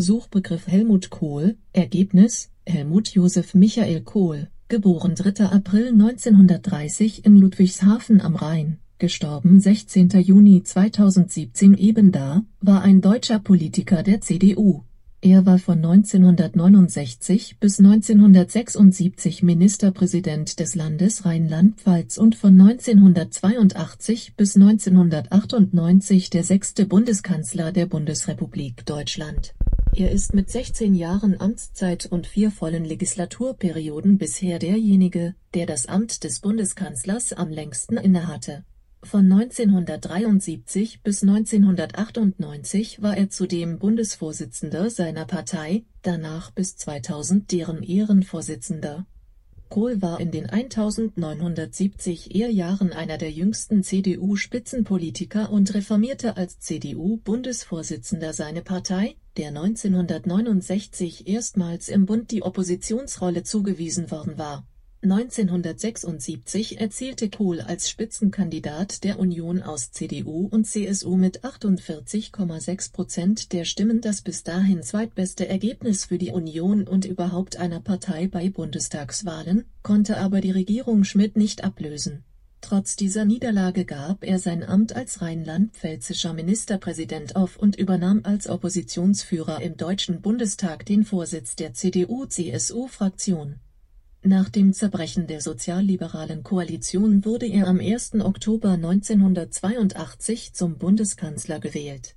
Suchbegriff Helmut Kohl Ergebnis Helmut Josef Michael Kohl geboren 3. April 1930 in Ludwigshafen am Rhein gestorben 16. Juni 2017 ebenda, war ein deutscher Politiker der CDU. Er war von 1969 bis 1976 Ministerpräsident des Landes Rheinland-Pfalz und von 1982 bis 1998 der sechste Bundeskanzler der Bundesrepublik Deutschland. Er ist mit 16 Jahren Amtszeit und vier vollen Legislaturperioden bisher derjenige, der das Amt des Bundeskanzlers am längsten innehatte von 1973 bis 1998 war er zudem Bundesvorsitzender seiner Partei, danach bis 2000 deren Ehrenvorsitzender. Kohl war in den 1970 er einer der jüngsten CDU-Spitzenpolitiker und reformierte als CDU-Bundesvorsitzender seine Partei, der 1969 erstmals im Bund die Oppositionsrolle zugewiesen worden war 1976 erzielte Kohl als Spitzenkandidat der Union aus CDU und CSU mit 48,6 Prozent der Stimmen das bis dahin zweitbeste Ergebnis für die Union und überhaupt einer Partei bei Bundestagswahlen, konnte aber die Regierung Schmidt nicht ablösen. Trotz dieser Niederlage gab er sein Amt als rheinland-pfälzischer Ministerpräsident auf und übernahm als Oppositionsführer im Deutschen Bundestag den Vorsitz der CDU-CSU-Fraktion nach dem Zerbrechen der sozialliberalen Koalition wurde er am 1. Oktober 1982 zum Bundeskanzler gewählt.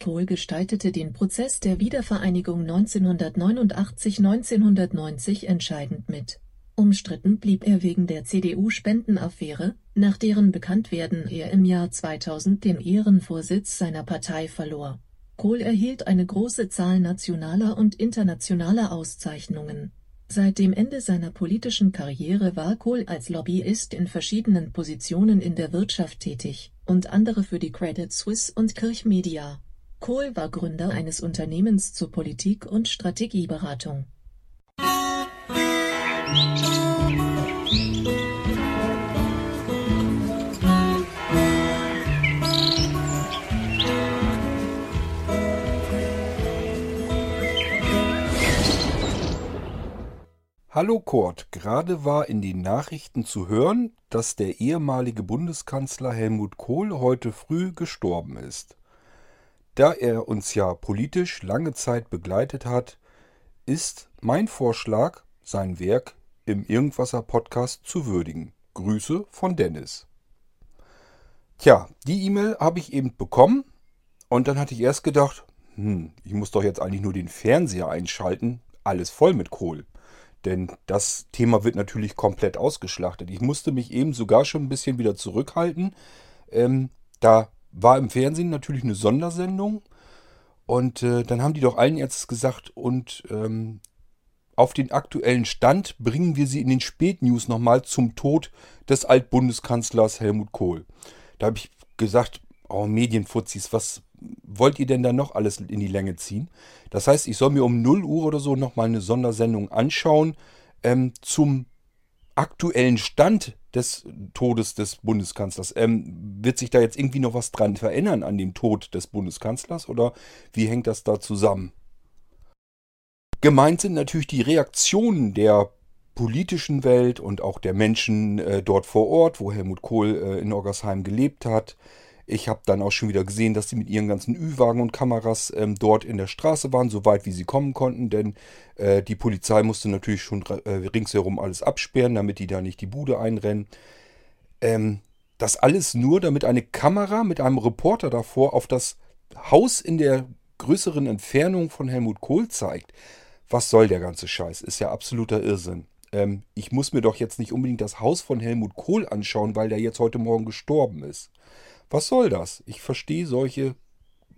Kohl gestaltete den Prozess der Wiedervereinigung 1989 / 90 entscheidend mit. Umstritten blieb er wegen der CDU-Spendenaffäre, nach deren Bekanntwerden er im Jahr 2000 den Ehrenvorsitz seiner Partei verlor. Kohl erhielt eine große Zahl nationaler und internationaler Auszeichnungen Seit dem Ende seiner politischen Karriere war Kohl als Lobbyist in verschiedenen Positionen in der Wirtschaft tätig, und andere für die Credit Suisse und Kirch Media. Kohl war Gründer eines Unternehmens zur Politik- und Strategieberatung Hallo Kurt, gerade war in den Nachrichten zu hören, dass der ehemalige Bundeskanzler Helmut Kohl heute früh gestorben ist. Da er uns ja politisch lange Zeit begleitet hat, ist mein Vorschlag, sein Werk im Irgendwasser Podcast zu würdigen. Grüße von Dennis. Tja, die E-Mail habe ich eben bekommen und dann hatte ich erst gedacht, hm, ich muss doch jetzt eigentlich nur den Fernseher einschalten, alles voll mit Kohl. Denn das Thema wird natürlich komplett ausgeschlachtet. Ich musste mich eben sogar schon ein bisschen wieder zurückhalten. Ähm, da war im Fernsehen natürlich eine Sondersendung. Und äh, dann haben die doch allen Ärzten gesagt, und ähm, auf den aktuellen Stand bringen wir sie in den Spätnews nochmal zum Tod des Altbundeskanzlers Helmut Kohl. Da habe ich gesagt, oh Medienfuzis, was wollt ihr denn da noch alles in die Länge ziehen? Das heißt, ich soll mir um 0 Uhr oder so nochmal eine Sondersendung anschauen ähm, zum aktuellen Stand des Todes des Bundeskanzlers. Ähm, wird sich da jetzt irgendwie noch was dran verändern an dem Tod des Bundeskanzlers oder wie hängt das da zusammen? Gemeint sind natürlich die Reaktionen der politischen Welt und auch der Menschen äh, dort vor Ort, wo Helmut Kohl äh, in Orgersheim gelebt hat. Ich habe dann auch schon wieder gesehen, dass sie mit ihren ganzen Ü-Wagen und Kameras ähm, dort in der Straße waren, so weit wie sie kommen konnten, denn äh, die Polizei musste natürlich schon äh, ringsherum alles absperren, damit die da nicht die Bude einrennen. Ähm, das alles nur, damit eine Kamera mit einem Reporter davor auf das Haus in der größeren Entfernung von Helmut Kohl zeigt. Was soll der ganze Scheiß? Ist ja absoluter Irrsinn. Ähm, ich muss mir doch jetzt nicht unbedingt das Haus von Helmut Kohl anschauen, weil der jetzt heute Morgen gestorben ist. Was soll das? Ich verstehe solche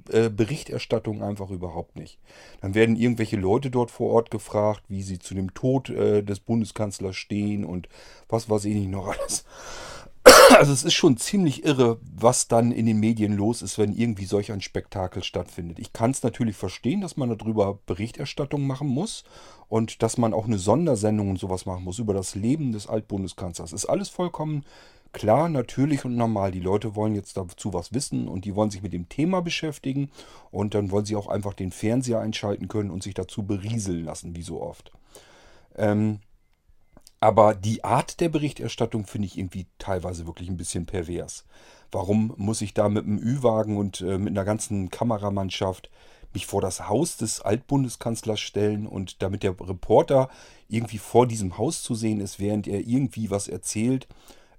äh, Berichterstattung einfach überhaupt nicht. Dann werden irgendwelche Leute dort vor Ort gefragt, wie sie zu dem Tod äh, des Bundeskanzlers stehen und was weiß ich nicht noch alles. Also es ist schon ziemlich irre, was dann in den Medien los ist, wenn irgendwie solch ein Spektakel stattfindet. Ich kann es natürlich verstehen, dass man darüber Berichterstattung machen muss und dass man auch eine Sondersendung und sowas machen muss über das Leben des Altbundeskanzlers. Ist alles vollkommen klar, natürlich und normal. Die Leute wollen jetzt dazu was wissen und die wollen sich mit dem Thema beschäftigen und dann wollen sie auch einfach den Fernseher einschalten können und sich dazu berieseln lassen, wie so oft. Ähm, aber die Art der Berichterstattung finde ich irgendwie teilweise wirklich ein bisschen pervers. Warum muss ich da mit einem Ü-Wagen und äh, mit einer ganzen Kameramannschaft mich vor das Haus des Altbundeskanzlers stellen und damit der Reporter irgendwie vor diesem Haus zu sehen ist, während er irgendwie was erzählt,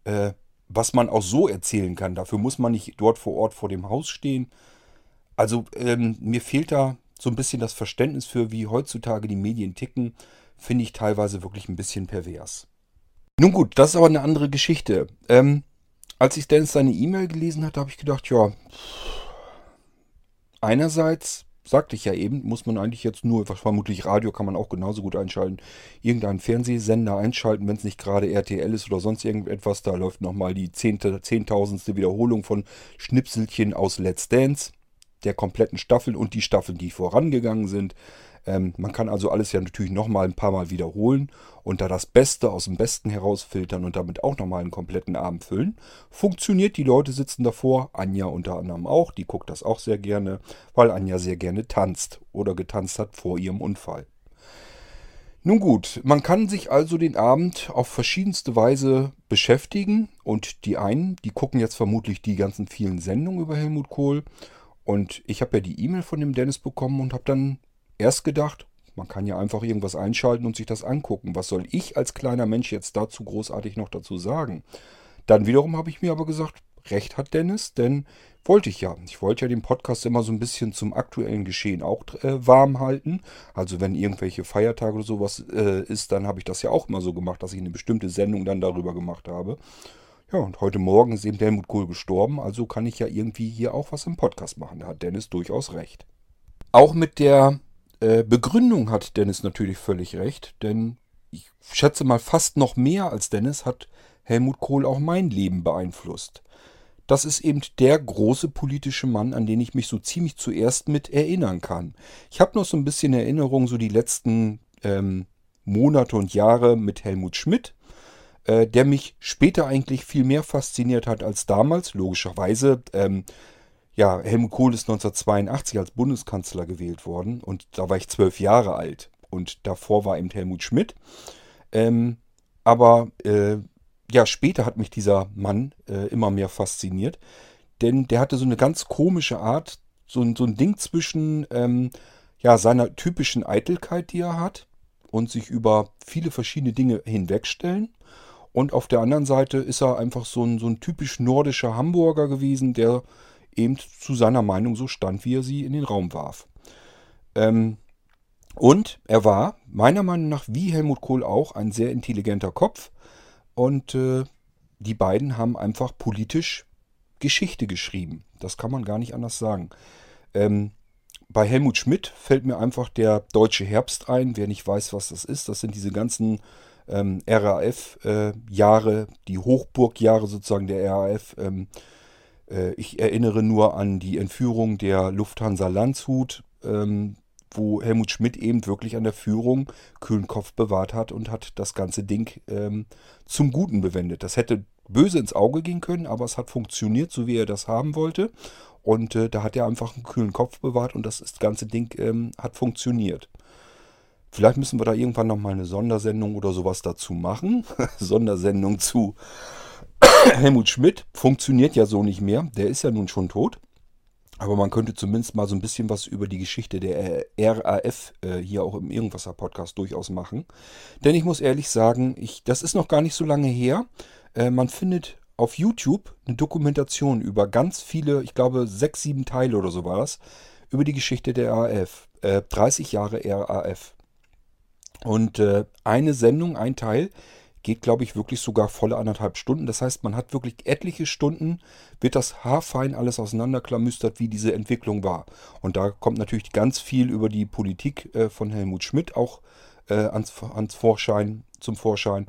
äh, was man auch so erzählen kann. Dafür muss man nicht dort vor Ort vor dem Haus stehen. Also ähm, mir fehlt da so ein bisschen das Verständnis für, wie heutzutage die Medien ticken, finde ich teilweise wirklich ein bisschen pervers. Nun gut, das ist aber eine andere Geschichte. Ähm, als ich Dennis seine E-Mail gelesen hatte, habe ich gedacht, ja, einerseits sagte ich ja eben, muss man eigentlich jetzt nur, vermutlich Radio kann man auch genauso gut einschalten, irgendeinen Fernsehsender einschalten, wenn es nicht gerade RTL ist oder sonst irgendetwas. Da läuft nochmal die zehnte, zehntausendste Wiederholung von Schnipselchen aus Let's Dance, der kompletten Staffel und die Staffeln, die vorangegangen sind. Ähm, man kann also alles ja natürlich nochmal ein paar Mal wiederholen und da das Beste aus dem Besten herausfiltern und damit auch nochmal einen kompletten Abend füllen. Funktioniert, die Leute sitzen davor, Anja unter anderem auch, die guckt das auch sehr gerne, weil Anja sehr gerne tanzt oder getanzt hat vor ihrem Unfall. Nun gut, man kann sich also den Abend auf verschiedenste Weise beschäftigen und die einen, die gucken jetzt vermutlich die ganzen vielen Sendungen über Helmut Kohl und ich habe ja die E-Mail von dem Dennis bekommen und habe dann erst gedacht, man kann ja einfach irgendwas einschalten und sich das angucken. Was soll ich als kleiner Mensch jetzt dazu großartig noch dazu sagen? Dann wiederum habe ich mir aber gesagt, recht hat Dennis, denn wollte ich ja. Ich wollte ja den Podcast immer so ein bisschen zum aktuellen Geschehen auch äh, warm halten. Also wenn irgendwelche Feiertage oder sowas äh, ist, dann habe ich das ja auch immer so gemacht, dass ich eine bestimmte Sendung dann darüber gemacht habe. Ja, und heute Morgen ist eben Helmut Kohl gestorben, also kann ich ja irgendwie hier auch was im Podcast machen. Da hat Dennis durchaus recht. Auch mit der äh, Begründung hat Dennis natürlich völlig recht, denn ich schätze mal fast noch mehr als Dennis hat Helmut Kohl auch mein Leben beeinflusst. Das ist eben der große politische Mann, an den ich mich so ziemlich zuerst mit erinnern kann. Ich habe noch so ein bisschen Erinnerung, so die letzten ähm, Monate und Jahre mit Helmut Schmidt, äh, der mich später eigentlich viel mehr fasziniert hat als damals. Logischerweise ähm, ja, Helmut Kohl ist 1982 als Bundeskanzler gewählt worden und da war ich zwölf Jahre alt. Und davor war eben Helmut Schmidt. Ähm, aber äh, ja, später hat mich dieser Mann äh, immer mehr fasziniert, denn der hatte so eine ganz komische Art, so, so ein Ding zwischen ähm, ja, seiner typischen Eitelkeit, die er hat, und sich über viele verschiedene Dinge hinwegstellen. Und auf der anderen Seite ist er einfach so ein, so ein typisch nordischer Hamburger gewesen, der eben zu seiner Meinung so stand, wie er sie in den Raum warf. Ähm, und er war, meiner Meinung nach, wie Helmut Kohl auch, ein sehr intelligenter Kopf. Und äh, die beiden haben einfach politisch Geschichte geschrieben. Das kann man gar nicht anders sagen. Ähm, bei Helmut Schmidt fällt mir einfach der deutsche Herbst ein. Wer nicht weiß, was das ist, das sind diese ganzen ähm, RAF-Jahre, äh, die Hochburgjahre sozusagen der RAF. Ähm, äh, ich erinnere nur an die Entführung der Lufthansa Landshut, ähm, wo Helmut Schmidt eben wirklich an der Führung kühlen Kopf bewahrt hat und hat das ganze Ding ähm, zum Guten bewendet. Das hätte böse ins Auge gehen können, aber es hat funktioniert, so wie er das haben wollte. Und äh, da hat er einfach einen kühlen Kopf bewahrt und das ganze Ding ähm, hat funktioniert. Vielleicht müssen wir da irgendwann nochmal eine Sondersendung oder sowas dazu machen. Sondersendung zu Helmut Schmidt funktioniert ja so nicht mehr. Der ist ja nun schon tot. Aber man könnte zumindest mal so ein bisschen was über die Geschichte der RAF äh, hier auch im Irgendwasser Podcast durchaus machen. Denn ich muss ehrlich sagen, ich, das ist noch gar nicht so lange her. Äh, man findet auf YouTube eine Dokumentation über ganz viele, ich glaube sechs, sieben Teile oder so war das, über die Geschichte der RAF. Äh, 30 Jahre RAF. Und äh, eine Sendung, ein Teil, geht, glaube ich, wirklich sogar volle anderthalb Stunden. Das heißt, man hat wirklich etliche Stunden, wird das haarfein alles auseinanderklamüstert, wie diese Entwicklung war. Und da kommt natürlich ganz viel über die Politik äh, von Helmut Schmidt auch äh, ans, ans Vorschein, zum Vorschein.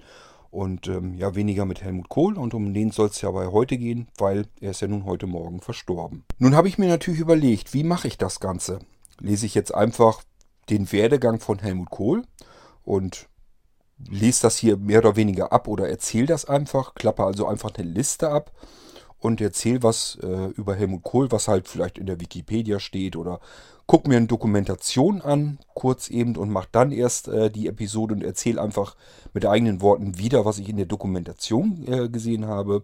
Und ähm, ja, weniger mit Helmut Kohl. Und um den soll es ja bei heute gehen, weil er ist ja nun heute Morgen verstorben. Nun habe ich mir natürlich überlegt, wie mache ich das Ganze? Lese ich jetzt einfach den Werdegang von Helmut Kohl und lese das hier mehr oder weniger ab oder erzähle das einfach, klappe also einfach eine Liste ab und erzähle was äh, über Helmut Kohl, was halt vielleicht in der Wikipedia steht oder guck mir eine Dokumentation an, kurz eben und mach dann erst äh, die Episode und erzähle einfach mit eigenen Worten wieder, was ich in der Dokumentation äh, gesehen habe.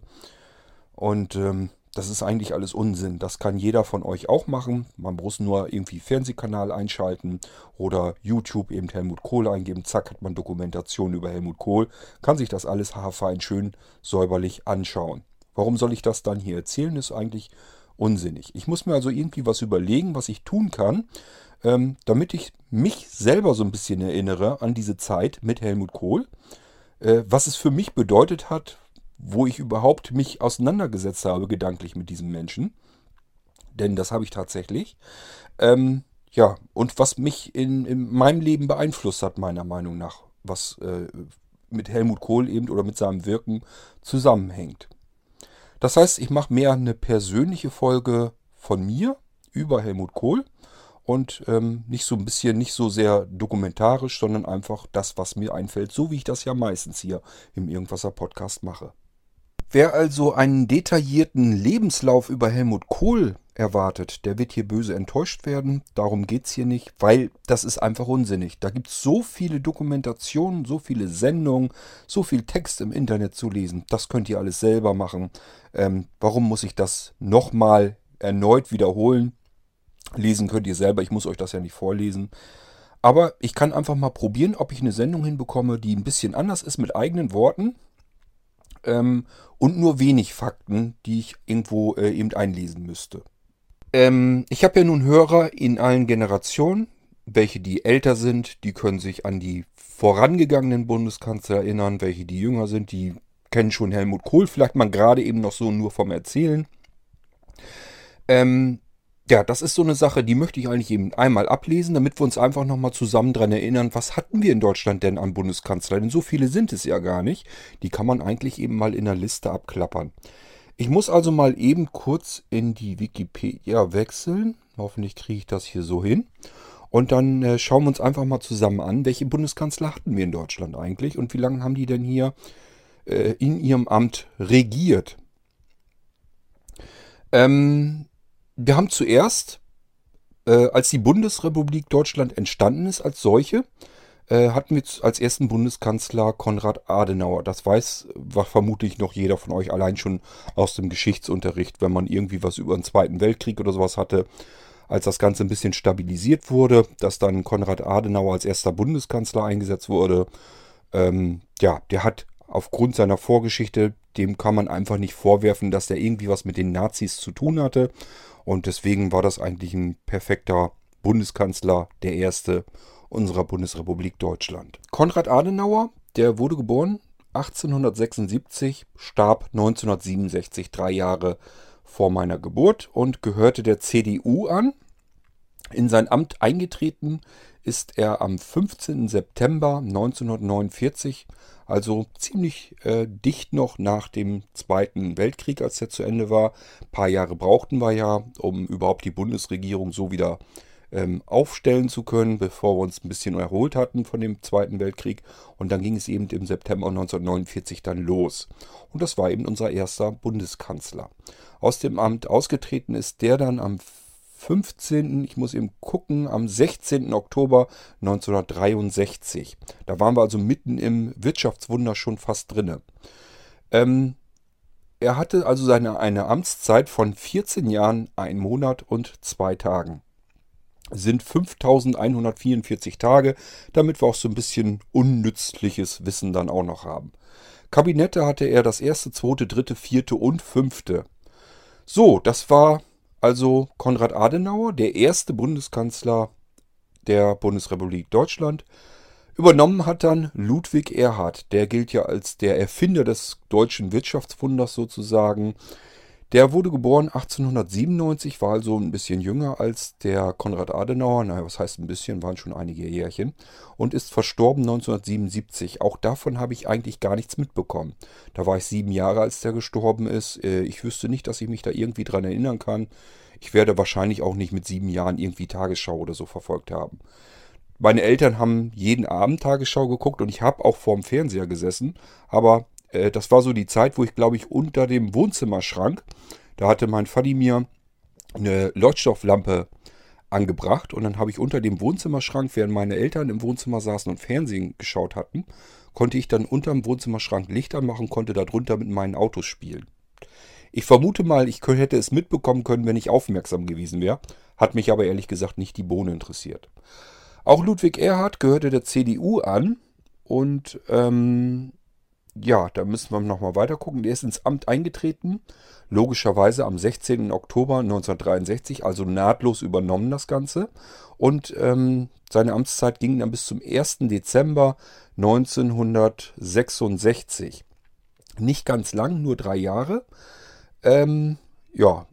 Und ähm, das ist eigentlich alles Unsinn. Das kann jeder von euch auch machen. Man muss nur irgendwie Fernsehkanal einschalten oder YouTube eben Helmut Kohl eingeben. Zack, hat man Dokumentation über Helmut Kohl. Kann sich das alles haarfein schön säuberlich anschauen. Warum soll ich das dann hier erzählen? Ist eigentlich unsinnig. Ich muss mir also irgendwie was überlegen, was ich tun kann, ähm, damit ich mich selber so ein bisschen erinnere an diese Zeit mit Helmut Kohl. Äh, was es für mich bedeutet hat, wo ich überhaupt mich auseinandergesetzt habe, gedanklich mit diesem Menschen. Denn das habe ich tatsächlich. Ähm, ja, und was mich in, in, meinem Leben beeinflusst hat, meiner Meinung nach, was äh, mit Helmut Kohl eben oder mit seinem Wirken zusammenhängt. Das heißt, ich mache mehr eine persönliche Folge von mir über Helmut Kohl und ähm, nicht so ein bisschen, nicht so sehr dokumentarisch, sondern einfach das, was mir einfällt, so wie ich das ja meistens hier im Irgendwasser Podcast mache. Wer also einen detaillierten Lebenslauf über Helmut Kohl erwartet, der wird hier böse enttäuscht werden. Darum geht es hier nicht, weil das ist einfach unsinnig. Da gibt es so viele Dokumentationen, so viele Sendungen, so viel Text im Internet zu lesen. Das könnt ihr alles selber machen. Ähm, warum muss ich das nochmal erneut wiederholen? Lesen könnt ihr selber, ich muss euch das ja nicht vorlesen. Aber ich kann einfach mal probieren, ob ich eine Sendung hinbekomme, die ein bisschen anders ist mit eigenen Worten ähm, und nur wenig Fakten, die ich irgendwo äh, eben einlesen müsste. Ähm, ich habe ja nun Hörer in allen Generationen. Welche, die älter sind, die können sich an die vorangegangenen Bundeskanzler erinnern. Welche, die jünger sind, die kennen schon Helmut Kohl. Vielleicht mal gerade eben noch so nur vom Erzählen. Ähm, ja, das ist so eine Sache, die möchte ich eigentlich eben einmal ablesen, damit wir uns einfach nochmal zusammen dran erinnern, was hatten wir in Deutschland denn an Bundeskanzler? Denn so viele sind es ja gar nicht. Die kann man eigentlich eben mal in der Liste abklappern. Ich muss also mal eben kurz in die Wikipedia wechseln. Hoffentlich kriege ich das hier so hin. Und dann äh, schauen wir uns einfach mal zusammen an, welche Bundeskanzler hatten wir in Deutschland eigentlich und wie lange haben die denn hier äh, in ihrem Amt regiert. Ähm, wir haben zuerst, äh, als die Bundesrepublik Deutschland entstanden ist als solche, äh, hatten wir als ersten Bundeskanzler Konrad Adenauer. Das weiß vermutlich noch jeder von euch allein schon aus dem Geschichtsunterricht, wenn man irgendwie was über den Zweiten Weltkrieg oder sowas hatte. Als das Ganze ein bisschen stabilisiert wurde, dass dann Konrad Adenauer als erster Bundeskanzler eingesetzt wurde. Ähm, ja, der hat aufgrund seiner Vorgeschichte, dem kann man einfach nicht vorwerfen, dass der irgendwie was mit den Nazis zu tun hatte. Und deswegen war das eigentlich ein perfekter Bundeskanzler, der erste unserer Bundesrepublik Deutschland. Konrad Adenauer, der wurde geboren 1876, starb 1967, drei Jahre vor meiner Geburt und gehörte der CDU an. In sein Amt eingetreten ist er am 15. September 1949 also ziemlich äh, dicht noch nach dem Zweiten Weltkrieg, als der zu Ende war. Ein paar Jahre brauchten wir ja, um überhaupt die Bundesregierung so wieder ähm, aufstellen zu können, bevor wir uns ein bisschen erholt hatten von dem Zweiten Weltkrieg. Und dann ging es eben im September 1949 dann los. Und das war eben unser erster Bundeskanzler. Aus dem Amt ausgetreten ist der dann am 15., ich muss eben gucken, am 16. Oktober 1963. Da waren wir also mitten im Wirtschaftswunder schon fast drinne. Ähm, er hatte also seine, eine Amtszeit von 14 Jahren, ein Monat und zwei Tagen. Sind 5144 Tage, damit wir auch so ein bisschen unnützliches Wissen dann auch noch haben. Kabinette hatte er das erste, zweite, dritte, vierte und fünfte. So, das war also Konrad Adenauer, der erste Bundeskanzler der Bundesrepublik Deutschland. Übernommen hat dann Ludwig Erhard, der gilt ja als der Erfinder des deutschen Wirtschaftswunders sozusagen. Der wurde geboren 1897, war also ein bisschen jünger als der Konrad Adenauer. Naja, was heißt ein bisschen, waren schon einige Jährchen. Und ist verstorben 1977. Auch davon habe ich eigentlich gar nichts mitbekommen. Da war ich sieben Jahre, als der gestorben ist. Äh, ich wüsste nicht, dass ich mich da irgendwie dran erinnern kann. Ich werde wahrscheinlich auch nicht mit sieben Jahren irgendwie Tagesschau oder so verfolgt haben. meine Eltern haben jeden Abend Tagesschau geguckt und ich habe auch vorm Fernseher gesessen. Aber äh, das war so die Zeit, wo ich, glaube ich, unter dem Wohnzimmerschrank, da hatte mein Vati mir eine Leuchtstofflampe angebracht und dann habe ich unter dem Wohnzimmerschrank, während meine Eltern im Wohnzimmer saßen und Fernsehen geschaut hatten, konnte ich dann unterm Wohnzimmerschrank Licht anmachen, konnte darunter mit meinen Autos spielen. Ich vermute mal, ich hätte es mitbekommen können, wenn ich aufmerksam gewesen wäre, hat mich aber ehrlich gesagt nicht die Bohne interessiert. Auch Ludwig Erhard gehörte der CDU an und ähm, ja, da müssen wir nochmal weiter gucken. Der ist ins Amt eingetreten, logischerweise am 16. Oktober 1963, also nahtlos übernommen das Ganze. Und ähm, seine Amtszeit ging dann bis zum 1. Dezember 1966. Nicht ganz lang, nur drei Jahre. Ähm, ja,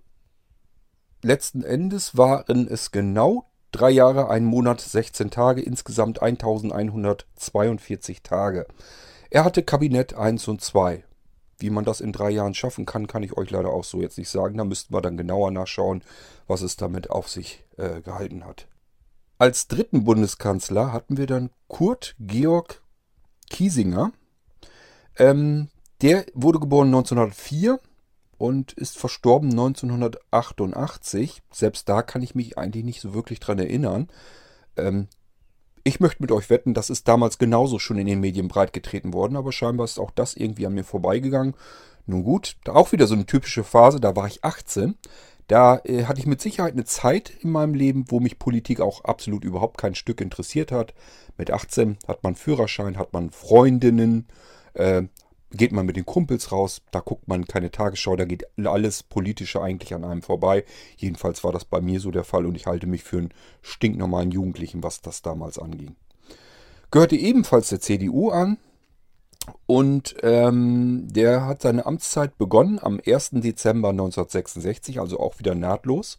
letzten Endes waren es genau drei Jahre, ein Monat, 16 Tage, insgesamt 1142 Tage. Er hatte Kabinett 1 und 2. Wie man das in drei Jahren schaffen kann, kann ich euch leider auch so jetzt nicht sagen. Da müssten wir dann genauer nachschauen, was es damit auf sich äh, gehalten hat. Als dritten Bundeskanzler hatten wir dann Kurt Georg Kiesinger. Ähm, der wurde geboren 1904 und ist verstorben 1988. Selbst da kann ich mich eigentlich nicht so wirklich dran erinnern. Ähm, ich möchte mit euch wetten, das ist damals genauso schon in den Medien breitgetreten worden, aber scheinbar ist auch das irgendwie an mir vorbeigegangen. Nun gut, da auch wieder so eine typische Phase, da war ich 18. Da äh, hatte ich mit Sicherheit eine Zeit in meinem Leben, wo mich Politik auch absolut überhaupt kein Stück interessiert hat. Mit 18 hat man Führerschein, hat man Freundinnen, äh, geht man mit den Kumpels raus, da guckt man keine Tagesschau, da geht alles Politische eigentlich an einem vorbei. Jedenfalls war das bei mir so der Fall und ich halte mich für einen stinknormalen Jugendlichen, was das damals anging. Gehörte ebenfalls der CDU an und ähm, der hat seine Amtszeit begonnen am 1. Dezember 1966, also auch wieder nahtlos.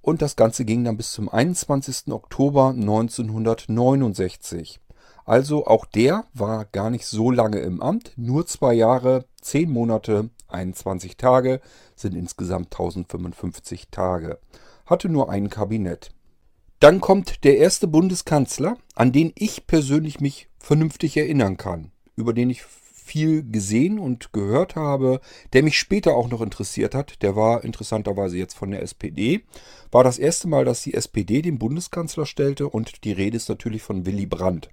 Und das Ganze ging dann bis zum 21. Oktober 1969. Also auch der war gar nicht so lange im Amt, nur zwei Jahre, zehn Monate, 21 Tage sind insgesamt 1055 Tage. Hatte nur ein Kabinett. Dann kommt der erste Bundeskanzler, an den ich persönlich mich vernünftig erinnern kann, über den ich viel gesehen und gehört habe, der mich später auch noch interessiert hat, der war interessanterweise jetzt von der SPD, war das erste Mal, dass die SPD den Bundeskanzler stellte und die Rede ist natürlich von Willy Brandt.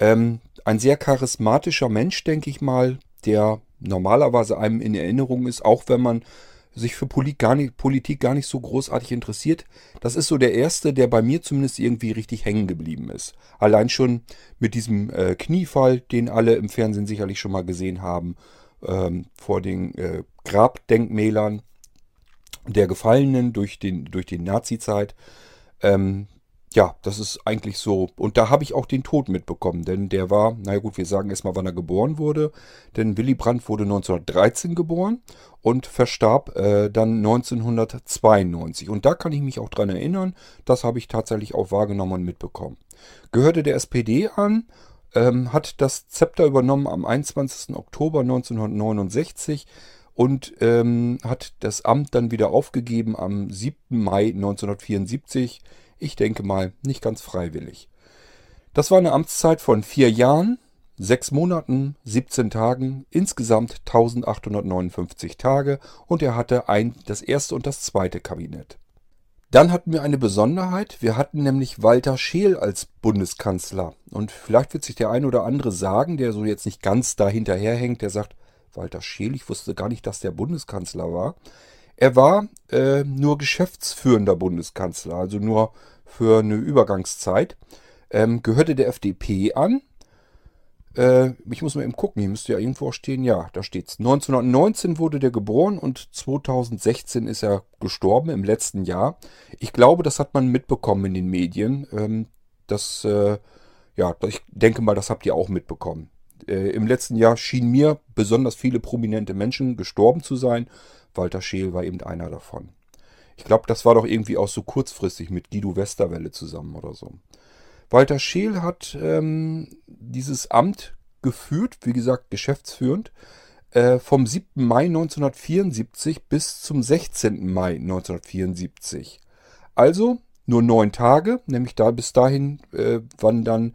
Ähm, ein sehr charismatischer Mensch, denke ich mal, der normalerweise einem in Erinnerung ist, auch wenn man sich für Polit gar nicht, Politik gar nicht so großartig interessiert. Das ist so der erste, der bei mir zumindest irgendwie richtig hängen geblieben ist. Allein schon mit diesem äh, Kniefall, den alle im Fernsehen sicherlich schon mal gesehen haben, ähm, vor den äh, Grabdenkmälern der Gefallenen durch, den, durch die Nazi-Zeit. Ähm, ja, das ist eigentlich so. Und da habe ich auch den Tod mitbekommen, denn der war, naja gut, wir sagen erstmal, wann er geboren wurde. Denn Willy Brandt wurde 1913 geboren und verstarb äh, dann 1992. Und da kann ich mich auch dran erinnern, das habe ich tatsächlich auch wahrgenommen und mitbekommen. Gehörte der SPD an, ähm, hat das Zepter übernommen am 21. Oktober 1969 und ähm, hat das Amt dann wieder aufgegeben am 7. Mai 1974 ich denke mal, nicht ganz freiwillig. Das war eine Amtszeit von vier Jahren, sechs Monaten, 17 Tagen, insgesamt 1859 Tage und er hatte ein, das erste und das zweite Kabinett. Dann hatten wir eine Besonderheit. Wir hatten nämlich Walter Scheel als Bundeskanzler. Und vielleicht wird sich der ein oder andere sagen, der so jetzt nicht ganz da hinterherhängt, der sagt, Walter Scheel, ich wusste gar nicht, dass der Bundeskanzler war. Er war äh, nur geschäftsführender Bundeskanzler, also nur für eine Übergangszeit. Ähm, gehörte der FDP an. Äh, ich muss mal eben gucken, hier müsste ja irgendwo stehen. Ja, da steht's. 1919 wurde der geboren und 2016 ist er gestorben im letzten Jahr. Ich glaube, das hat man mitbekommen in den Medien. Ähm, das, äh, ja, ich denke mal, das habt ihr auch mitbekommen. Äh, Im letzten Jahr schienen mir besonders viele prominente Menschen gestorben zu sein. Walter Scheel war eben einer davon. Ich glaube, das war doch irgendwie auch so kurzfristig mit Guido Westerwelle zusammen oder so. Walter Scheel hat ähm, dieses Amt geführt, wie gesagt, geschäftsführend, äh, vom 7. Mai 1974 bis zum 16. Mai 1974. Also nur neun Tage, nämlich da bis dahin, äh, wann dann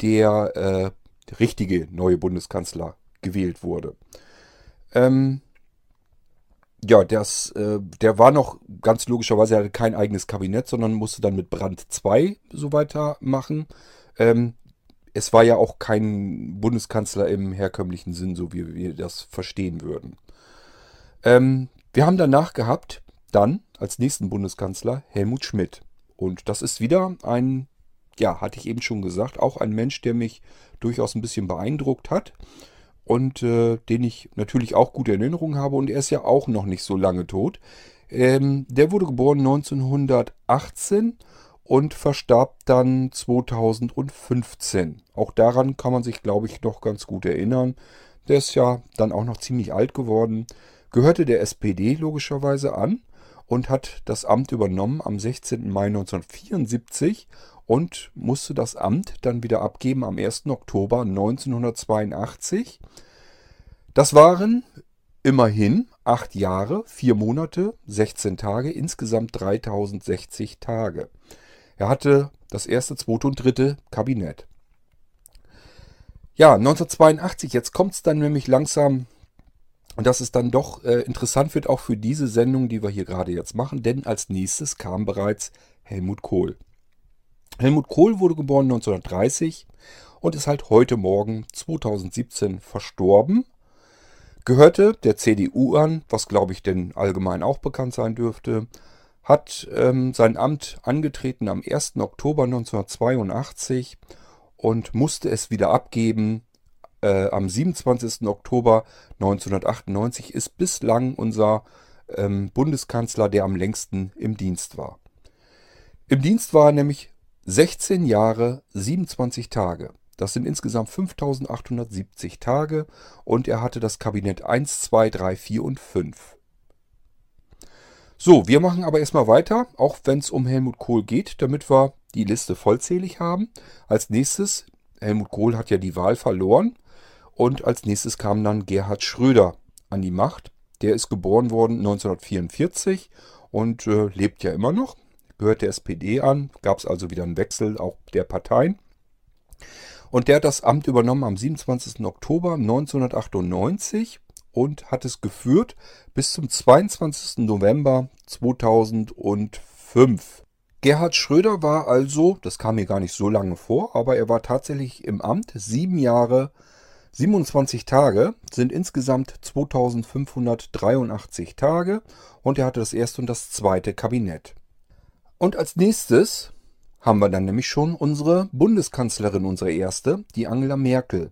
der äh, richtige neue Bundeskanzler gewählt wurde. Ähm, ja, das, äh, der war noch ganz logischerweise, er hatte kein eigenes Kabinett, sondern musste dann mit Brand 2 so weitermachen. Ähm, es war ja auch kein Bundeskanzler im herkömmlichen Sinn, so wie wir das verstehen würden. Ähm, wir haben danach gehabt, dann als nächsten Bundeskanzler Helmut Schmidt. Und das ist wieder ein, ja, hatte ich eben schon gesagt, auch ein Mensch, der mich durchaus ein bisschen beeindruckt hat und äh, den ich natürlich auch gute Erinnerungen habe. Und er ist ja auch noch nicht so lange tot. Ähm, der wurde geboren 1918 und verstarb dann 2015. Auch daran kann man sich, glaube ich, noch ganz gut erinnern. Der ist ja dann auch noch ziemlich alt geworden, gehörte der SPD logischerweise an und hat das Amt übernommen am 16. Mai 1974 und musste das Amt dann wieder abgeben am 1. Oktober 1982. Das waren immerhin acht Jahre, vier Monate, 16 Tage, insgesamt 3060 Tage. Er hatte das erste, zweite und dritte Kabinett. Ja, 1982, jetzt kommt es dann nämlich langsam und dass es dann doch äh, interessant wird, auch für diese Sendung, die wir hier gerade jetzt machen, denn als nächstes kam bereits Helmut Kohl. Helmut Kohl wurde geboren 1930 und ist halt heute Morgen 2017 verstorben. Gehörte der CDU an, was glaube ich denn allgemein auch bekannt sein dürfte, hat ähm, sein Amt angetreten am 1. Oktober 1982 und musste es wieder abgeben äh, am 27. Oktober 1998 ist bislang unser ähm, Bundeskanzler, der am längsten im Dienst war. Im Dienst war er nämlich 16 Jahre, 27 Tage. Das sind insgesamt 5870 Tage und er hatte das Kabinett 1, 2, 3, 4 und 5. So, wir machen aber erstmal weiter, auch wenn es um Helmut Kohl geht, damit wir die Liste vollzählig haben. Als nächstes, Helmut Kohl hat ja die Wahl verloren und als nächstes kam dann Gerhard Schröder an die Macht. Der ist geboren worden 1944 und äh, lebt ja immer noch. Gehört der SPD an. Gab es also wieder einen Wechsel auch der Parteien. Und der hat das Amt übernommen am 27. Oktober 1998 und hat es geführt bis zum 22. November 2005. Gerhard Schröder war also, das kam mir gar nicht so lange vor, aber er war tatsächlich im Amt sieben Jahre 27 Tage sind insgesamt 2583 Tage und er hatte das erste und das zweite Kabinett. Und als nächstes haben wir dann nämlich schon unsere Bundeskanzlerin, unsere erste, die Angela Merkel.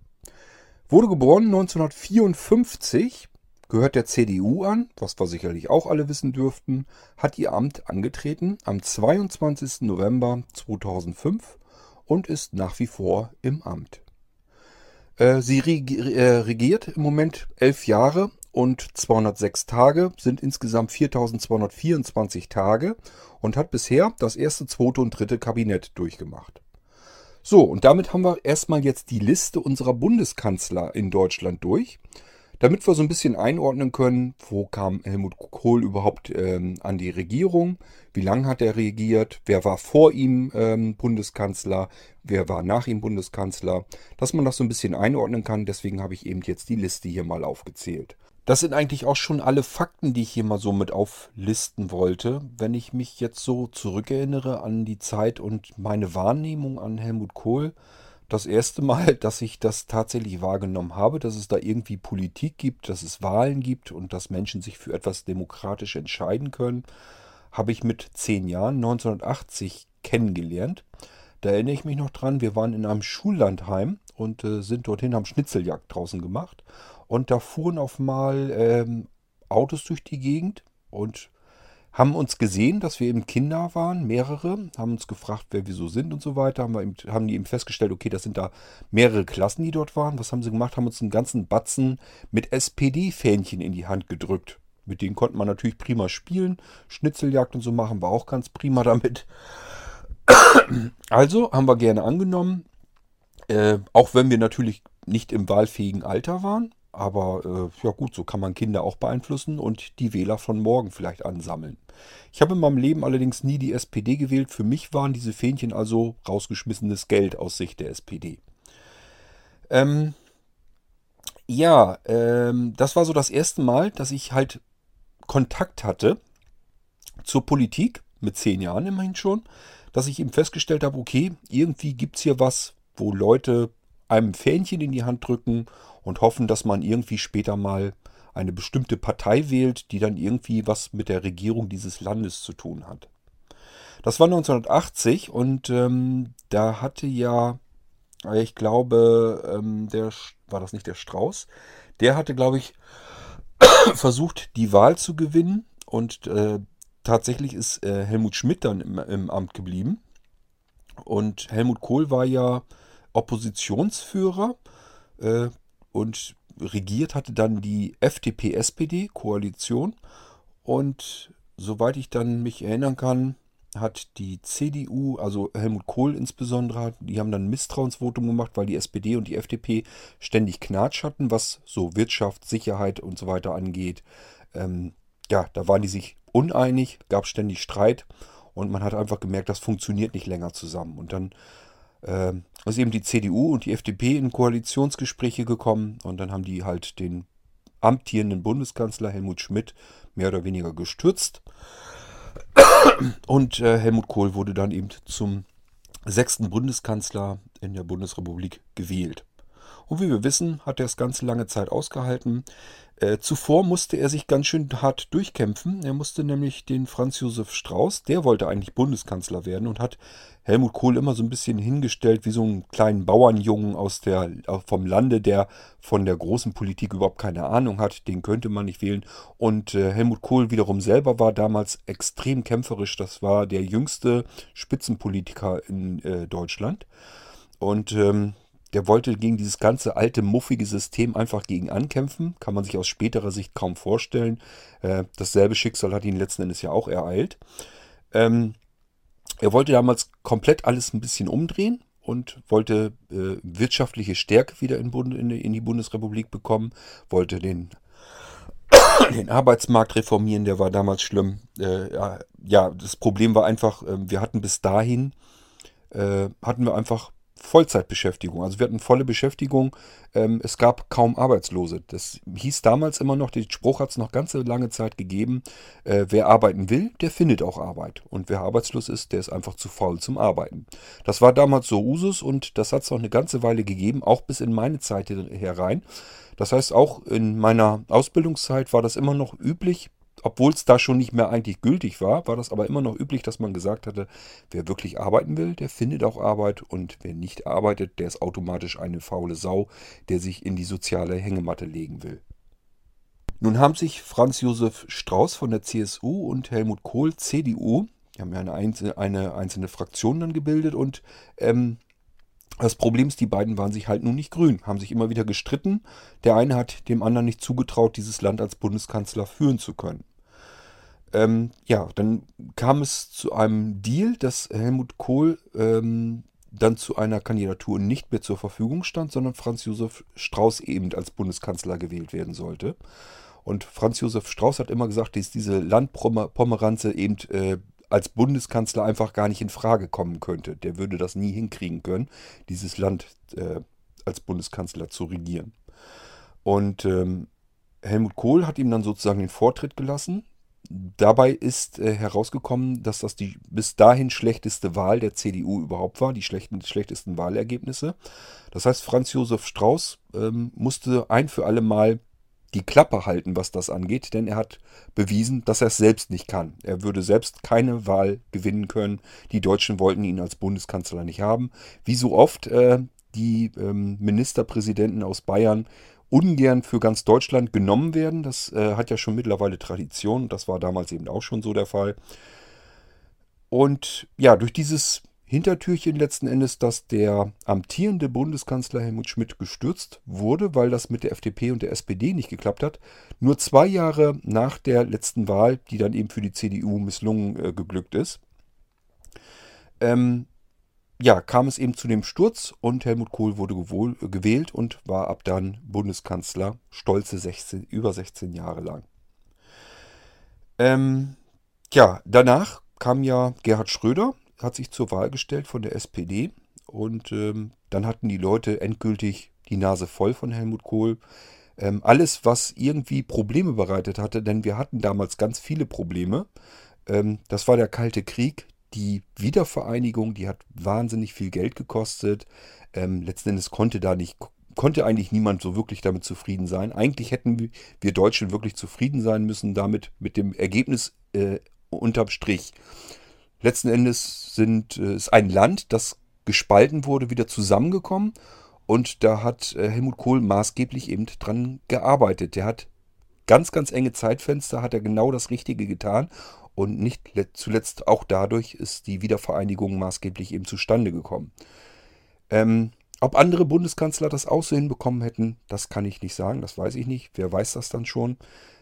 Wurde geboren 1954, gehört der CDU an, was wir sicherlich auch alle wissen dürften, hat ihr Amt angetreten am 22. November 2005 und ist nach wie vor im Amt. Äh, sie äh, regiert im Moment elf Jahre und 206 Tage, sind insgesamt 4224 Tage und hat bisher das erste, zweite und dritte Kabinett durchgemacht. So, und damit haben wir erstmal jetzt die Liste unserer Bundeskanzler in Deutschland durch. Damit wir so ein bisschen einordnen können, wo kam Helmut Kohl überhaupt ähm, an die Regierung, wie lange hat er regiert, wer war vor ihm ähm, Bundeskanzler, wer war nach ihm Bundeskanzler, dass man das so ein bisschen einordnen kann. Deswegen habe ich eben jetzt die Liste hier mal aufgezählt. Das sind eigentlich auch schon alle Fakten, die ich hier mal so mit auflisten wollte. Wenn ich mich jetzt so zurückerinnere an die Zeit und meine Wahrnehmung an Helmut Kohl, das erste Mal, dass ich das tatsächlich wahrgenommen habe, dass es da irgendwie Politik gibt, dass es Wahlen gibt und dass Menschen sich für etwas demokratisch entscheiden können, habe ich mit zehn Jahren 1980 kennengelernt. Da erinnere ich mich noch dran, wir waren in einem Schullandheim und äh, sind dorthin, haben Schnitzeljagd draußen gemacht. Und da fuhren auf mal ähm, Autos durch die Gegend und haben uns gesehen, dass wir eben Kinder waren, mehrere, haben uns gefragt, wer wir so sind und so weiter, haben, eben, haben die eben festgestellt, okay, das sind da mehrere Klassen, die dort waren. Was haben sie gemacht? Haben uns einen ganzen Batzen mit SPD-Fähnchen in die Hand gedrückt. Mit denen konnte man natürlich prima spielen. Schnitzeljagd und so machen wir auch ganz prima damit. Also haben wir gerne angenommen, äh, auch wenn wir natürlich nicht im wahlfähigen Alter waren. Aber äh, ja gut, so kann man Kinder auch beeinflussen und die Wähler von morgen vielleicht ansammeln. Ich habe in meinem Leben allerdings nie die SPD gewählt. Für mich waren diese Fähnchen also rausgeschmissenes Geld aus Sicht der SPD. Ähm, ja, ähm, das war so das erste Mal, dass ich halt Kontakt hatte zur Politik, mit zehn Jahren immerhin schon, dass ich eben festgestellt habe, okay, irgendwie gibt es hier was, wo Leute einem Fähnchen in die Hand drücken und hoffen, dass man irgendwie später mal eine bestimmte Partei wählt, die dann irgendwie was mit der Regierung dieses Landes zu tun hat. Das war 1980 und ähm, da hatte ja, ich glaube, ähm, der war das nicht der Strauß, der hatte, glaube ich, versucht, die Wahl zu gewinnen und äh, tatsächlich ist äh, Helmut Schmidt dann im, im Amt geblieben. Und Helmut Kohl war ja Oppositionsführer äh, und regiert hatte dann die FDP-SPD-Koalition. Und soweit ich dann mich erinnern kann, hat die CDU, also Helmut Kohl insbesondere, die haben dann ein Misstrauensvotum gemacht, weil die SPD und die FDP ständig Knatsch hatten, was so Wirtschaft, Sicherheit und so weiter angeht. Ähm, ja, da waren die sich uneinig, gab ständig Streit und man hat einfach gemerkt, das funktioniert nicht länger zusammen. Und dann äh, ist eben die CDU und die FDP in Koalitionsgespräche gekommen und dann haben die halt den amtierenden Bundeskanzler Helmut Schmidt mehr oder weniger gestürzt. Und äh, Helmut Kohl wurde dann eben zum sechsten Bundeskanzler in der Bundesrepublik gewählt. Und wie wir wissen, hat er es ganz lange Zeit ausgehalten. Äh, zuvor musste er sich ganz schön hart durchkämpfen. Er musste nämlich den Franz Josef Strauß, der wollte eigentlich Bundeskanzler werden und hat Helmut Kohl immer so ein bisschen hingestellt wie so einen kleinen Bauernjungen aus der, vom Lande, der von der großen Politik überhaupt keine Ahnung hat. Den könnte man nicht wählen. Und äh, Helmut Kohl wiederum selber war damals extrem kämpferisch. Das war der jüngste Spitzenpolitiker in äh, Deutschland. Und ähm, der wollte gegen dieses ganze alte, muffige System einfach gegen ankämpfen. Kann man sich aus späterer Sicht kaum vorstellen. Äh, dasselbe Schicksal hat ihn letzten Endes ja auch ereilt. Ähm, er wollte damals komplett alles ein bisschen umdrehen und wollte äh, wirtschaftliche Stärke wieder in, Bund, in, in, die Bundesrepublik bekommen, wollte den, den Arbeitsmarkt reformieren, der war damals schlimm. Äh, ja, das Problem war einfach, äh, wir hatten bis dahin, äh, hatten wir einfach Vollzeitbeschäftigung. Also wir hatten volle Beschäftigung. Ähm, es gab kaum Arbeitslose. Das hieß damals immer noch, der Spruch hat es noch ganz lange Zeit gegeben, äh, wer arbeiten will, der findet auch Arbeit. Und wer arbeitslos ist, der ist einfach zu faul zum Arbeiten. Das war damals so Usus und das hat es noch eine ganze Weile gegeben, auch bis in meine Zeit herein. Das heißt, auch in meiner Ausbildungszeit war das immer noch üblich, obwohl es da schon nicht mehr eigentlich gültig war, war das aber immer noch üblich, dass man gesagt hatte, wer wirklich arbeiten will, der findet auch Arbeit und wer nicht arbeitet, der ist automatisch eine faule Sau, der sich in die soziale Hängematte legen will. Nun haben sich Franz Josef Strauß von der CSU und Helmut Kohl CDU, die haben ja eine einzelne, eine einzelne Fraktion dann gebildet und ähm, das Problem ist, die beiden waren sich halt nun nicht grün, haben sich immer wieder gestritten. Der eine hat dem anderen nicht zugetraut, dieses Land als Bundeskanzler führen zu können. Ähm, ja, dann kam es zu einem Deal, dass Helmut Kohl ähm, dann zu einer Kandidatur nicht mehr zur Verfügung stand, sondern Franz Josef Strauß eben als Bundeskanzler gewählt werden sollte. Und Franz Josef Strauß hat immer gesagt, dass diese Landpomeranze eben äh, als Bundeskanzler einfach gar nicht in Frage kommen könnte. Der würde das nie hinkriegen können, dieses Land äh, als Bundeskanzler zu regieren. Und ähm, Helmut Kohl hat ihm dann sozusagen den Vortritt gelassen. Dabei ist äh, herausgekommen, dass das die bis dahin schlechteste Wahl der CDU überhaupt war, die schlechten, schlechtesten Wahlergebnisse. Das heißt, Franz Josef Strauß ähm, musste ein für alle Mal die Klappe halten, was das angeht, denn er hat bewiesen, dass er es selbst nicht kann. Er würde selbst keine Wahl gewinnen können. Die Deutschen wollten ihn als Bundeskanzler nicht haben. Wie so oft äh, die ähm, Ministerpräsidenten aus Bayern ungern für ganz Deutschland genommen werden. Das äh, hat ja schon mittlerweile Tradition. Das war damals eben auch schon so der Fall. Und ja, durch dieses Hintertürchen letzten Endes, dass der amtierende Bundeskanzler Helmut Schmidt gestürzt wurde, weil das mit der FDP und der SPD nicht geklappt hat. Nur zwei Jahre nach der letzten Wahl, die dann eben für die CDU misslungen äh, geglückt ist. Ähm, ja, kam es eben zu dem Sturz und Helmut Kohl wurde gewohl, gewählt und war ab dann Bundeskanzler, stolze 16, über 16 Jahre lang. Ähm, ja, danach kam ja Gerhard Schröder, hat sich zur Wahl gestellt von der SPD und ähm, dann hatten die Leute endgültig die Nase voll von Helmut Kohl. Ähm, alles, was irgendwie Probleme bereitet hatte, denn wir hatten damals ganz viele Probleme. Ähm, das war der Kalte Krieg, die Wiedervereinigung, die hat wahnsinnig viel Geld gekostet. Ähm, letzten Endes konnte da nicht, konnte eigentlich niemand so wirklich damit zufrieden sein. Eigentlich hätten wir Deutschen wirklich zufrieden sein müssen damit, mit dem Ergebnis äh, unterm Strich. Letzten Endes sind, äh, ist ein Land, das gespalten wurde, wieder zusammengekommen. Und da hat äh, Helmut Kohl maßgeblich eben dran gearbeitet. Der hat ganz, ganz enge Zeitfenster, hat er genau das Richtige getan. Und nicht zuletzt auch dadurch ist die Wiedervereinigung maßgeblich eben zustande gekommen. Ähm, ob andere Bundeskanzler das auch so hinbekommen hätten, das kann ich nicht sagen, das weiß ich nicht. Wer weiß das dann schon?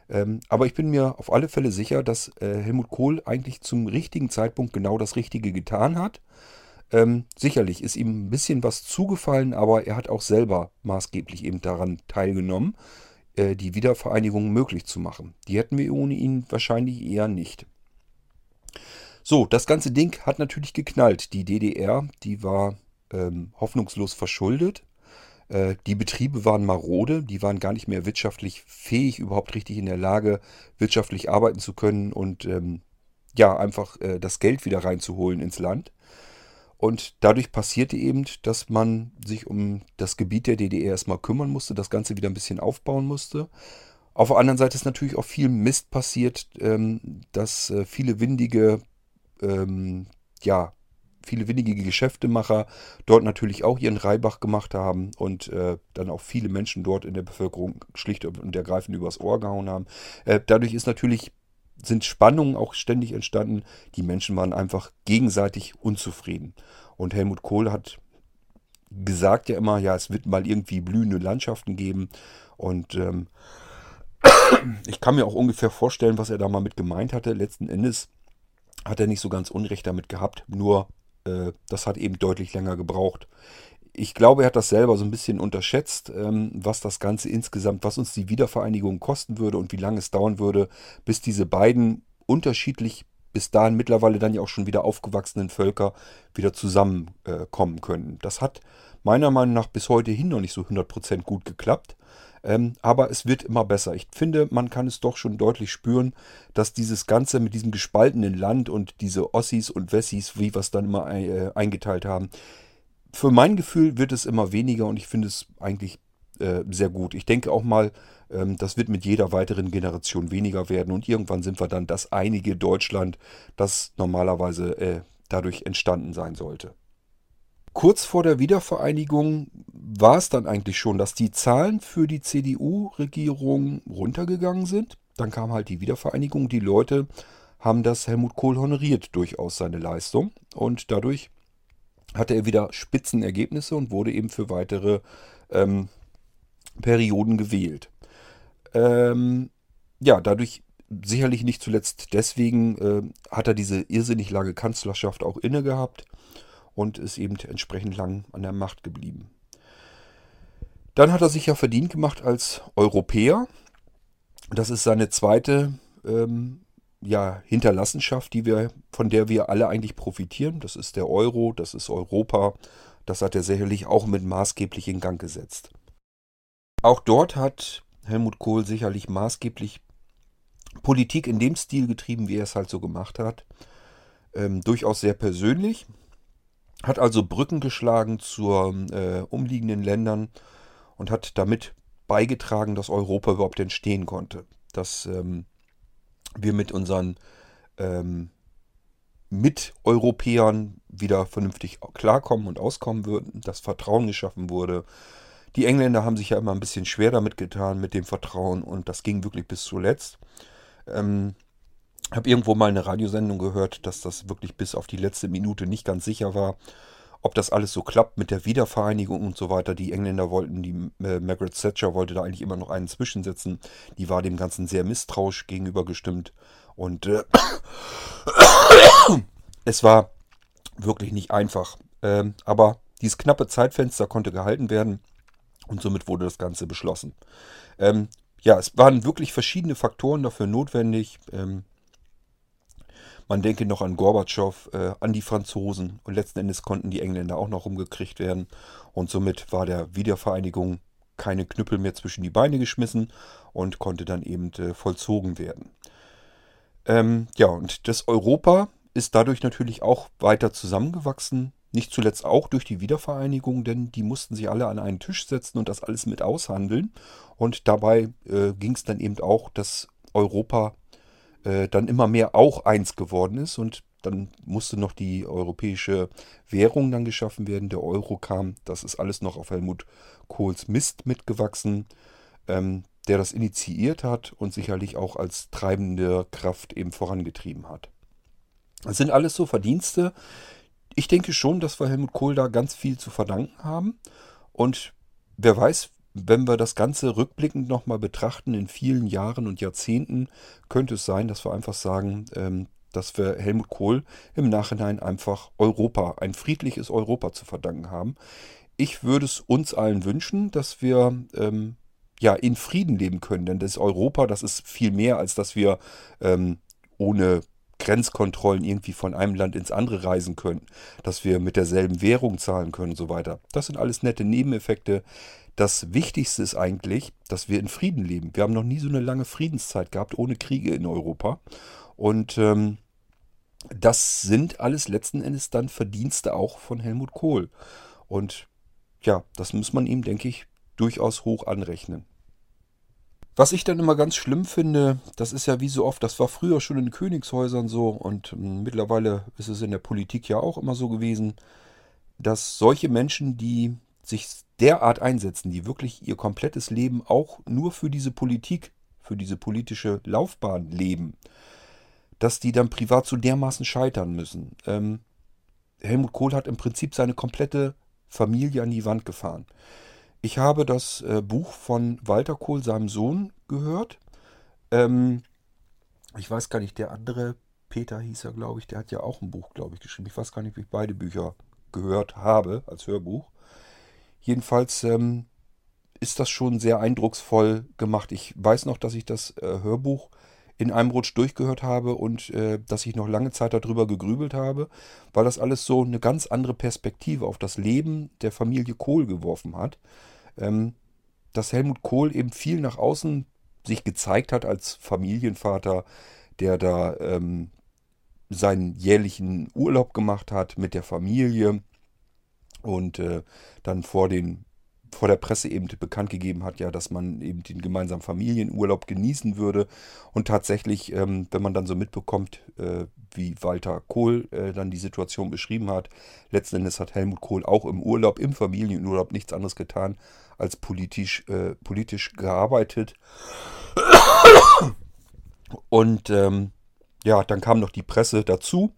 Ähm, aber ich bin mir auf alle Fälle sicher, dass äh, Helmut Kohl eigentlich zum richtigen Zeitpunkt genau das Richtige getan hat. Ähm, sicherlich ist ihm ein bisschen was zugefallen, aber er hat auch selber maßgeblich eben daran teilgenommen, äh, die Wiedervereinigung möglich zu machen. Die hätten wir ohne ihn wahrscheinlich eher nicht. So, das ganze Ding hat natürlich geknallt. Die DDR, die war ähm, hoffnungslos verschuldet. Äh, die Betriebe waren marode, die waren gar nicht mehr wirtschaftlich fähig, überhaupt richtig in der Lage, wirtschaftlich arbeiten zu können und ähm, ja, einfach äh, das Geld wieder reinzuholen ins Land. Und dadurch passierte eben, dass man sich um das Gebiet der DDR erstmal kümmern musste, das Ganze wieder ein bisschen aufbauen musste. Auf der anderen Seite ist natürlich auch viel Mist passiert, ähm, dass äh, viele windige, ähm, ja, viele windige Geschäftemacher dort natürlich auch ihren Reibach gemacht haben und äh, dann auch viele Menschen dort in der Bevölkerung schlicht und ergreifend übers Ohr gehauen haben. Äh, dadurch ist natürlich sind Spannungen auch ständig entstanden. Die Menschen waren einfach gegenseitig unzufrieden. Und Helmut Kohl hat gesagt ja immer, ja, es wird mal irgendwie blühende Landschaften geben. Und ähm, ich kann mir auch ungefähr vorstellen, was er da mal mit gemeint hatte. Letzten Endes hat er nicht so ganz Unrecht damit gehabt, nur äh, das hat eben deutlich länger gebraucht. Ich glaube, er hat das selber so ein bisschen unterschätzt, ähm, was das Ganze insgesamt, was uns die Wiedervereinigung kosten würde und wie lange es dauern würde, bis diese beiden unterschiedlich bis dahin mittlerweile dann ja auch schon wieder aufgewachsenen Völker wieder zusammenkommen äh, können. Das hat meiner Meinung nach bis heute hin noch nicht so 100% gut geklappt. Ähm, aber es wird immer besser. Ich finde, man kann es doch schon deutlich spüren, dass dieses Ganze mit diesem gespaltenen Land und diese Ossis und Wessis, wie wir es dann immer äh, eingeteilt haben, für mein Gefühl wird es immer weniger und ich finde es eigentlich äh, sehr gut. Ich denke auch mal, ähm, das wird mit jeder weiteren Generation weniger werden und irgendwann sind wir dann das einige Deutschland, das normalerweise äh, dadurch entstanden sein sollte. Kurz vor der Wiedervereinigung war es dann eigentlich schon, dass die Zahlen für die CDU-Regierung runtergegangen sind. Dann kam halt die Wiedervereinigung. Die Leute haben das Helmut Kohl honoriert, durchaus seine Leistung. Und dadurch hatte er wieder Spitzenergebnisse und wurde eben für weitere ähm, Perioden gewählt. Ähm, ja, dadurch sicherlich nicht zuletzt deswegen äh, hat er diese irrsinnig lange Kanzlerschaft auch inne gehabt und ist eben entsprechend lang an der Macht geblieben. Dann hat er sich ja verdient gemacht als Europäer. Das ist seine zweite ähm, ja, Hinterlassenschaft, die wir, von der wir alle eigentlich profitieren. Das ist der Euro, das ist Europa. Das hat er sicherlich auch mit maßgeblich in Gang gesetzt. Auch dort hat Helmut Kohl sicherlich maßgeblich Politik in dem Stil getrieben, wie er es halt so gemacht hat. Ähm, durchaus sehr persönlich. Hat also Brücken geschlagen zu äh, umliegenden Ländern und hat damit beigetragen, dass Europa überhaupt entstehen konnte. Dass ähm, wir mit unseren ähm, Miteuropäern wieder vernünftig klarkommen und auskommen würden, dass Vertrauen geschaffen wurde. Die Engländer haben sich ja immer ein bisschen schwer damit getan mit dem Vertrauen und das ging wirklich bis zuletzt. Ähm, habe irgendwo mal eine Radiosendung gehört, dass das wirklich bis auf die letzte Minute nicht ganz sicher war, ob das alles so klappt mit der Wiedervereinigung und so weiter. Die Engländer wollten, die äh, Margaret Thatcher wollte da eigentlich immer noch einen zwischensetzen. Die war dem Ganzen sehr misstrauisch gegenüber gestimmt. Und äh, es war wirklich nicht einfach. Ähm, aber dieses knappe Zeitfenster konnte gehalten werden und somit wurde das Ganze beschlossen. Ähm, ja, es waren wirklich verschiedene Faktoren dafür notwendig. Ähm, man denke noch an Gorbatschow, äh, an die Franzosen und letzten Endes konnten die Engländer auch noch umgekriegt werden und somit war der Wiedervereinigung keine Knüppel mehr zwischen die Beine geschmissen und konnte dann eben äh, vollzogen werden. Ähm, ja, und das Europa ist dadurch natürlich auch weiter zusammengewachsen. Nicht zuletzt auch durch die Wiedervereinigung, denn die mussten sich alle an einen Tisch setzen und das alles mit aushandeln. Und dabei äh, ging es dann eben auch, dass Europa äh, dann immer mehr auch eins geworden ist und dann musste noch die europäische Währung dann geschaffen werden. Der Euro kam, das ist alles noch auf Helmut Kohls Mist mitgewachsen, ähm, der das initiiert hat und sicherlich auch als treibende Kraft eben vorangetrieben hat. Das sind alles so Verdienste. Ich denke schon, dass wir Helmut Kohl da ganz viel zu verdanken haben. Und wer weiß, wenn wir das Ganze rückblickend nochmal betrachten, in vielen Jahren und Jahrzehnten, könnte es sein, dass wir einfach sagen, ähm, dass wir Helmut Kohl im Nachhinein einfach Europa, ein friedliches Europa zu verdanken haben. Ich würde es uns allen wünschen, dass wir ähm, ja in Frieden leben können, denn das Europa, das ist viel mehr, als dass wir ähm, ohne Grenzkontrollen irgendwie von einem Land ins andere reisen können, dass wir mit derselben Währung zahlen können und so weiter. Das sind alles nette Nebeneffekte. Das Wichtigste ist eigentlich, dass wir in Frieden leben. Wir haben noch nie so eine lange Friedenszeit gehabt ohne Kriege in Europa. Und ähm, das sind alles letzten Endes dann Verdienste auch von Helmut Kohl. Und ja, das muss man ihm, denke ich, durchaus hoch anrechnen. Was ich dann immer ganz schlimm finde, das ist ja wie so oft, das war früher schon in Königshäusern so und hm, mittlerweile ist es in der Politik ja auch immer so gewesen, dass solche Menschen, die sich derart einsetzen, die wirklich ihr komplettes Leben auch nur für diese Politik, für diese politische Laufbahn leben, dass die dann privat so dermaßen scheitern müssen. Ähm, Helmut Kohl hat im Prinzip seine komplette Familie an die Wand gefahren. Ich habe das äh, Buch von Walter Kohl, seinem Sohn, gehört. Ähm, ich weiß gar nicht, der andere, Peter hieß er, glaube ich, der hat ja auch ein Buch, glaube ich, geschrieben. Ich weiß gar nicht, wie ich beide Bücher gehört habe als Hörbuch. Jedenfalls ähm, ist das schon sehr eindrucksvoll gemacht. Ich weiß noch, dass ich das äh, Hörbuch in einem Rutsch durchgehört habe und äh, dass ich noch lange Zeit darüber gegrübelt habe, weil das alles so eine ganz andere Perspektive auf das Leben der Familie Kohl geworfen hat. Ähm, dass Helmut Kohl eben viel nach außen sich gezeigt hat als Familienvater, der da ähm, seinen jährlichen Urlaub gemacht hat mit der Familie und äh, dann vor den vor der Presse eben bekannt gegeben hat, ja, dass man eben den gemeinsamen Familienurlaub genießen würde. Und tatsächlich, ähm, wenn man dann so mitbekommt, äh, wie Walter Kohl äh, dann die Situation beschrieben hat, letzten Endes hat Helmut Kohl auch im Urlaub, im Familienurlaub nichts anderes getan, als politisch, äh, politisch gearbeitet. Und ähm, ja, dann kam noch die Presse dazu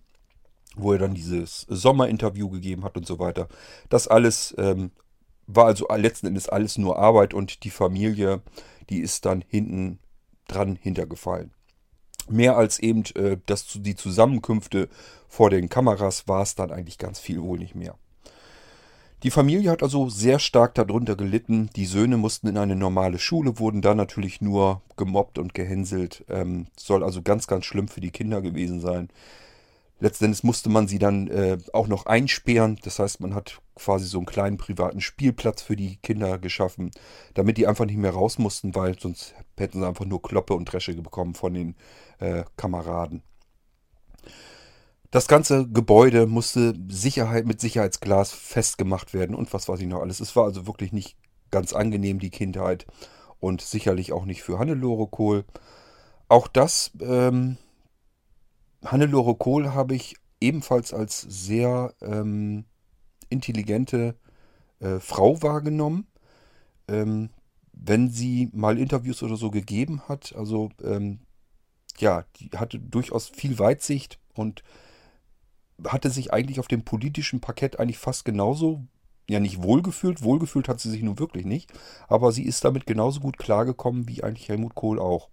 wo er dann dieses Sommerinterview gegeben hat und so weiter. Das alles ähm, war also letzten Endes alles nur Arbeit und die Familie, die ist dann hinten dran hintergefallen. Mehr als eben äh, das, die Zusammenkünfte vor den Kameras war es dann eigentlich ganz viel wohl nicht mehr. Die Familie hat also sehr stark darunter gelitten. Die Söhne mussten in eine normale Schule, wurden dann natürlich nur gemobbt und gehänselt. Ähm, soll also ganz, ganz schlimm für die Kinder gewesen sein. Letztendlich musste man sie dann äh, auch noch einsperren. Das heißt, man hat quasi so einen kleinen privaten Spielplatz für die Kinder geschaffen, damit die einfach nicht mehr raus mussten, weil sonst hätten sie einfach nur Kloppe und Dresche bekommen von den äh, Kameraden. Das ganze Gebäude musste Sicherheit mit Sicherheitsglas festgemacht werden und was weiß ich noch alles. Es war also wirklich nicht ganz angenehm, die Kindheit. Und sicherlich auch nicht für Hannelore Kohl. Auch das ähm, Hannelore Kohl habe ich ebenfalls als sehr ähm, intelligente äh, Frau wahrgenommen. Ähm, wenn sie mal Interviews oder so gegeben hat, also ähm, ja, die hatte durchaus viel Weitsicht und hatte sich eigentlich auf dem politischen Parkett eigentlich fast genauso, ja nicht wohlgefühlt, wohlgefühlt hat sie sich nun wirklich nicht, aber sie ist damit genauso gut klargekommen wie eigentlich Helmut Kohl auch.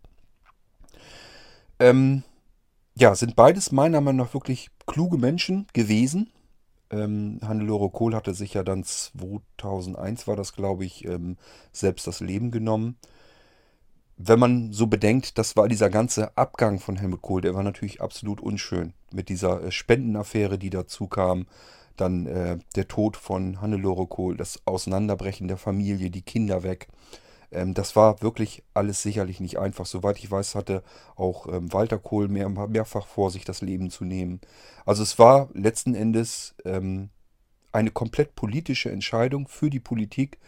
Ähm, ja, sind beides meiner Meinung nach wirklich kluge Menschen gewesen. Ähm, Hannelore Kohl hatte sich ja dann 2001, war das glaube ich, ähm, selbst das Leben genommen. Wenn man so bedenkt, das war dieser ganze Abgang von Helmut Kohl, der war natürlich absolut unschön. Mit dieser äh, Spendenaffäre, die dazu kam, dann äh, der Tod von Hannelore Kohl, das Auseinanderbrechen der Familie, die Kinder weg. Ähm, das war wirklich alles sicherlich nicht einfach. Soweit ich weiß, hatte auch ähm, Walter Kohl mehr, mehrfach vor, sich das Leben zu nehmen. Also es war letzten Endes ähm, eine komplett politische Entscheidung für die Politik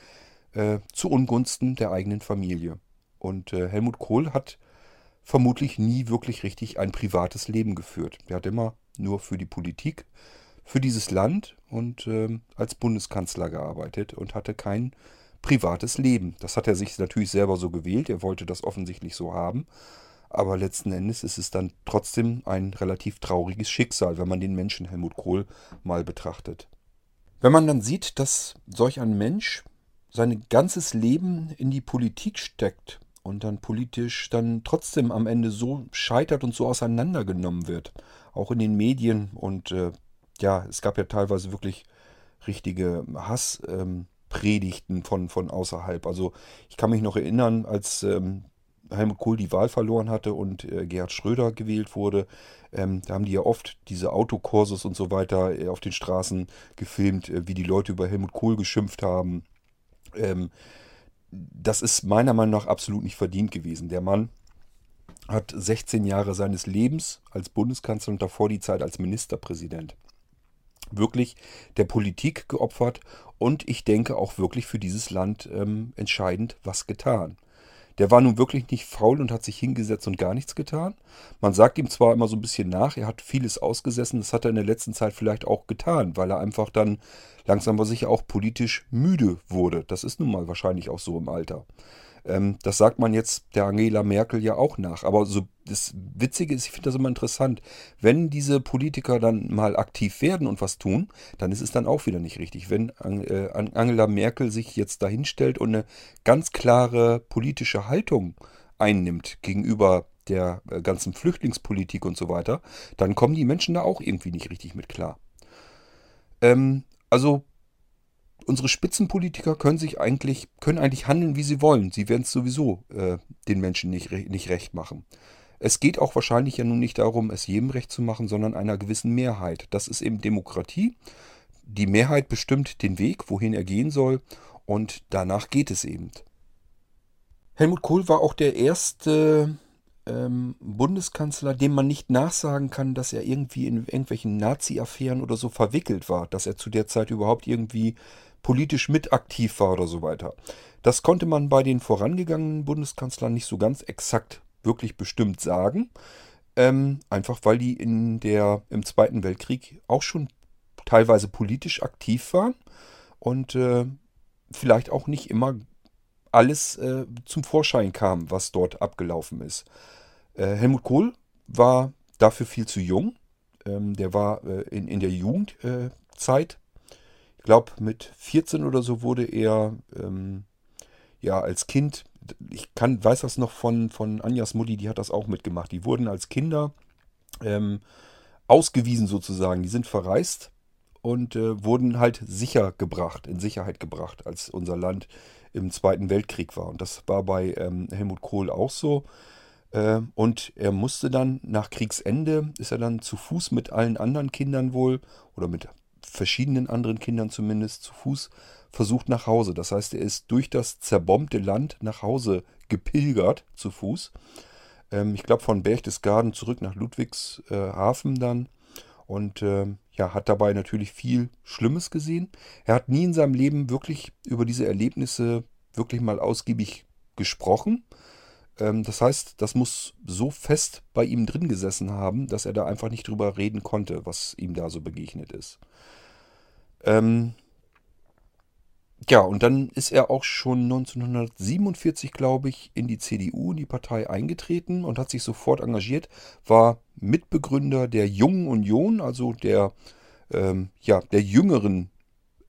äh, zu Ungunsten der eigenen Familie. Und äh, Helmut Kohl hat vermutlich nie wirklich richtig ein privates Leben geführt. Er hat immer nur für die Politik, für dieses Land und äh, als Bundeskanzler gearbeitet und hatte kein privates Leben. Das hat er sich natürlich selber so gewählt. Er wollte das offensichtlich so haben. Aber letzten Endes ist es dann trotzdem ein relativ trauriges Schicksal, wenn man den Menschen Helmut Kohl mal betrachtet. Wenn man dann sieht, dass solch ein Mensch sein ganzes Leben in die Politik steckt und dann politisch dann trotzdem am Ende so scheitert und so auseinandergenommen wird, auch in den Medien und äh, ja, es gab ja teilweise wirklich richtige Hasspredigten ähm, von, von außerhalb. Also ich kann mich noch erinnern, als ähm, Helmut Kohl die Wahl verloren hatte und äh, Gerhard Schröder gewählt wurde, ähm, da haben die ja oft diese Autokursus und so weiter äh, auf den Straßen gefilmt, äh, wie die Leute über Helmut Kohl geschimpft haben. Ähm, das ist meiner Meinung nach absolut nicht verdient gewesen. Der Mann hat 16 Jahre seines Lebens als Bundeskanzler und davor die Zeit als Ministerpräsident wirklich der Politik geopfert und ich denke auch wirklich für dieses Land ähm, entscheidend was getan. Der war nun wirklich nicht faul und hat sich hingesetzt und gar nichts getan. Man sagt ihm zwar immer so ein bisschen nach, er hat vieles ausgesessen, das hat er in der letzten Zeit vielleicht auch getan, weil er einfach dann langsam aber sicher auch politisch müde wurde. Das ist nun mal wahrscheinlich auch so im Alter. Ähm, das sagt man jetzt der Angela Merkel ja auch nach. Aber so das Witzige ist, ich finde das immer interessant, wenn diese Politiker dann mal aktiv werden und was tun, dann ist es dann auch wieder nicht richtig. Wenn äh, Angela Merkel sich jetzt dahinstellt und eine ganz klare politische Haltung einnimmt gegenüber der äh, ganzen Flüchtlingspolitik und so weiter, dann kommen die Menschen da auch irgendwie nicht richtig mit klar. Ähm, also unsere Spitzenpolitiker können sich eigentlich, können eigentlich handeln, wie sie wollen. Sie werden es sowieso äh, den Menschen nicht, nicht recht machen. Es geht auch wahrscheinlich ja nun nicht darum, es jedem recht zu machen, sondern einer gewissen Mehrheit. Das ist eben Demokratie. Die Mehrheit bestimmt den Weg, wohin er gehen soll, und danach geht es eben. Helmut Kohl war auch der erste ähm, Bundeskanzler, dem man nicht nachsagen kann, dass er irgendwie in irgendwelchen Nazi-Affären oder so verwickelt war, dass er zu der Zeit überhaupt irgendwie politisch mit aktiv war oder so weiter. Das konnte man bei den vorangegangenen Bundeskanzlern nicht so ganz exakt wirklich bestimmt sagen. Ähm, einfach weil die in der, im Zweiten Weltkrieg auch schon teilweise politisch aktiv waren und äh, vielleicht auch nicht immer alles äh, zum Vorschein kam, was dort abgelaufen ist. Äh, Helmut Kohl war dafür viel zu jung. Ähm, der war äh, in, in der Jugendzeit glaube, mit 14 oder so wurde er ähm, ja als Kind, ich kann, weiß das noch von, von Anjas Mutti, die hat das auch mitgemacht. Die wurden als Kinder ähm, ausgewiesen sozusagen. Die sind verreist und äh, wurden halt sicher gebracht, in Sicherheit gebracht, als unser Land im Zweiten Weltkrieg war. Und das war bei ähm, Helmut Kohl auch so. Äh, und er musste dann nach Kriegsende, ist er dann zu Fuß mit allen anderen Kindern wohl oder mit verschiedenen anderen Kindern zumindest zu Fuß versucht nach Hause. Das heißt, er ist durch das zerbombte Land nach Hause gepilgert zu Fuß. Ähm, ich glaube von Berchtesgaden zurück nach Ludwigshafen dann und äh, ja, hat dabei natürlich viel Schlimmes gesehen. Er hat nie in seinem Leben wirklich über diese Erlebnisse wirklich mal ausgiebig gesprochen. Ähm, das heißt, das muss so fest bei ihm drin gesessen haben, dass er da einfach nicht drüber reden konnte, was ihm da so begegnet ist. Ähm, ja, und dann ist er auch schon 1947, glaube ich, in die CDU, in die Partei eingetreten und hat sich sofort engagiert, war Mitbegründer der Jungen Union, also der, ähm, ja, der jüngeren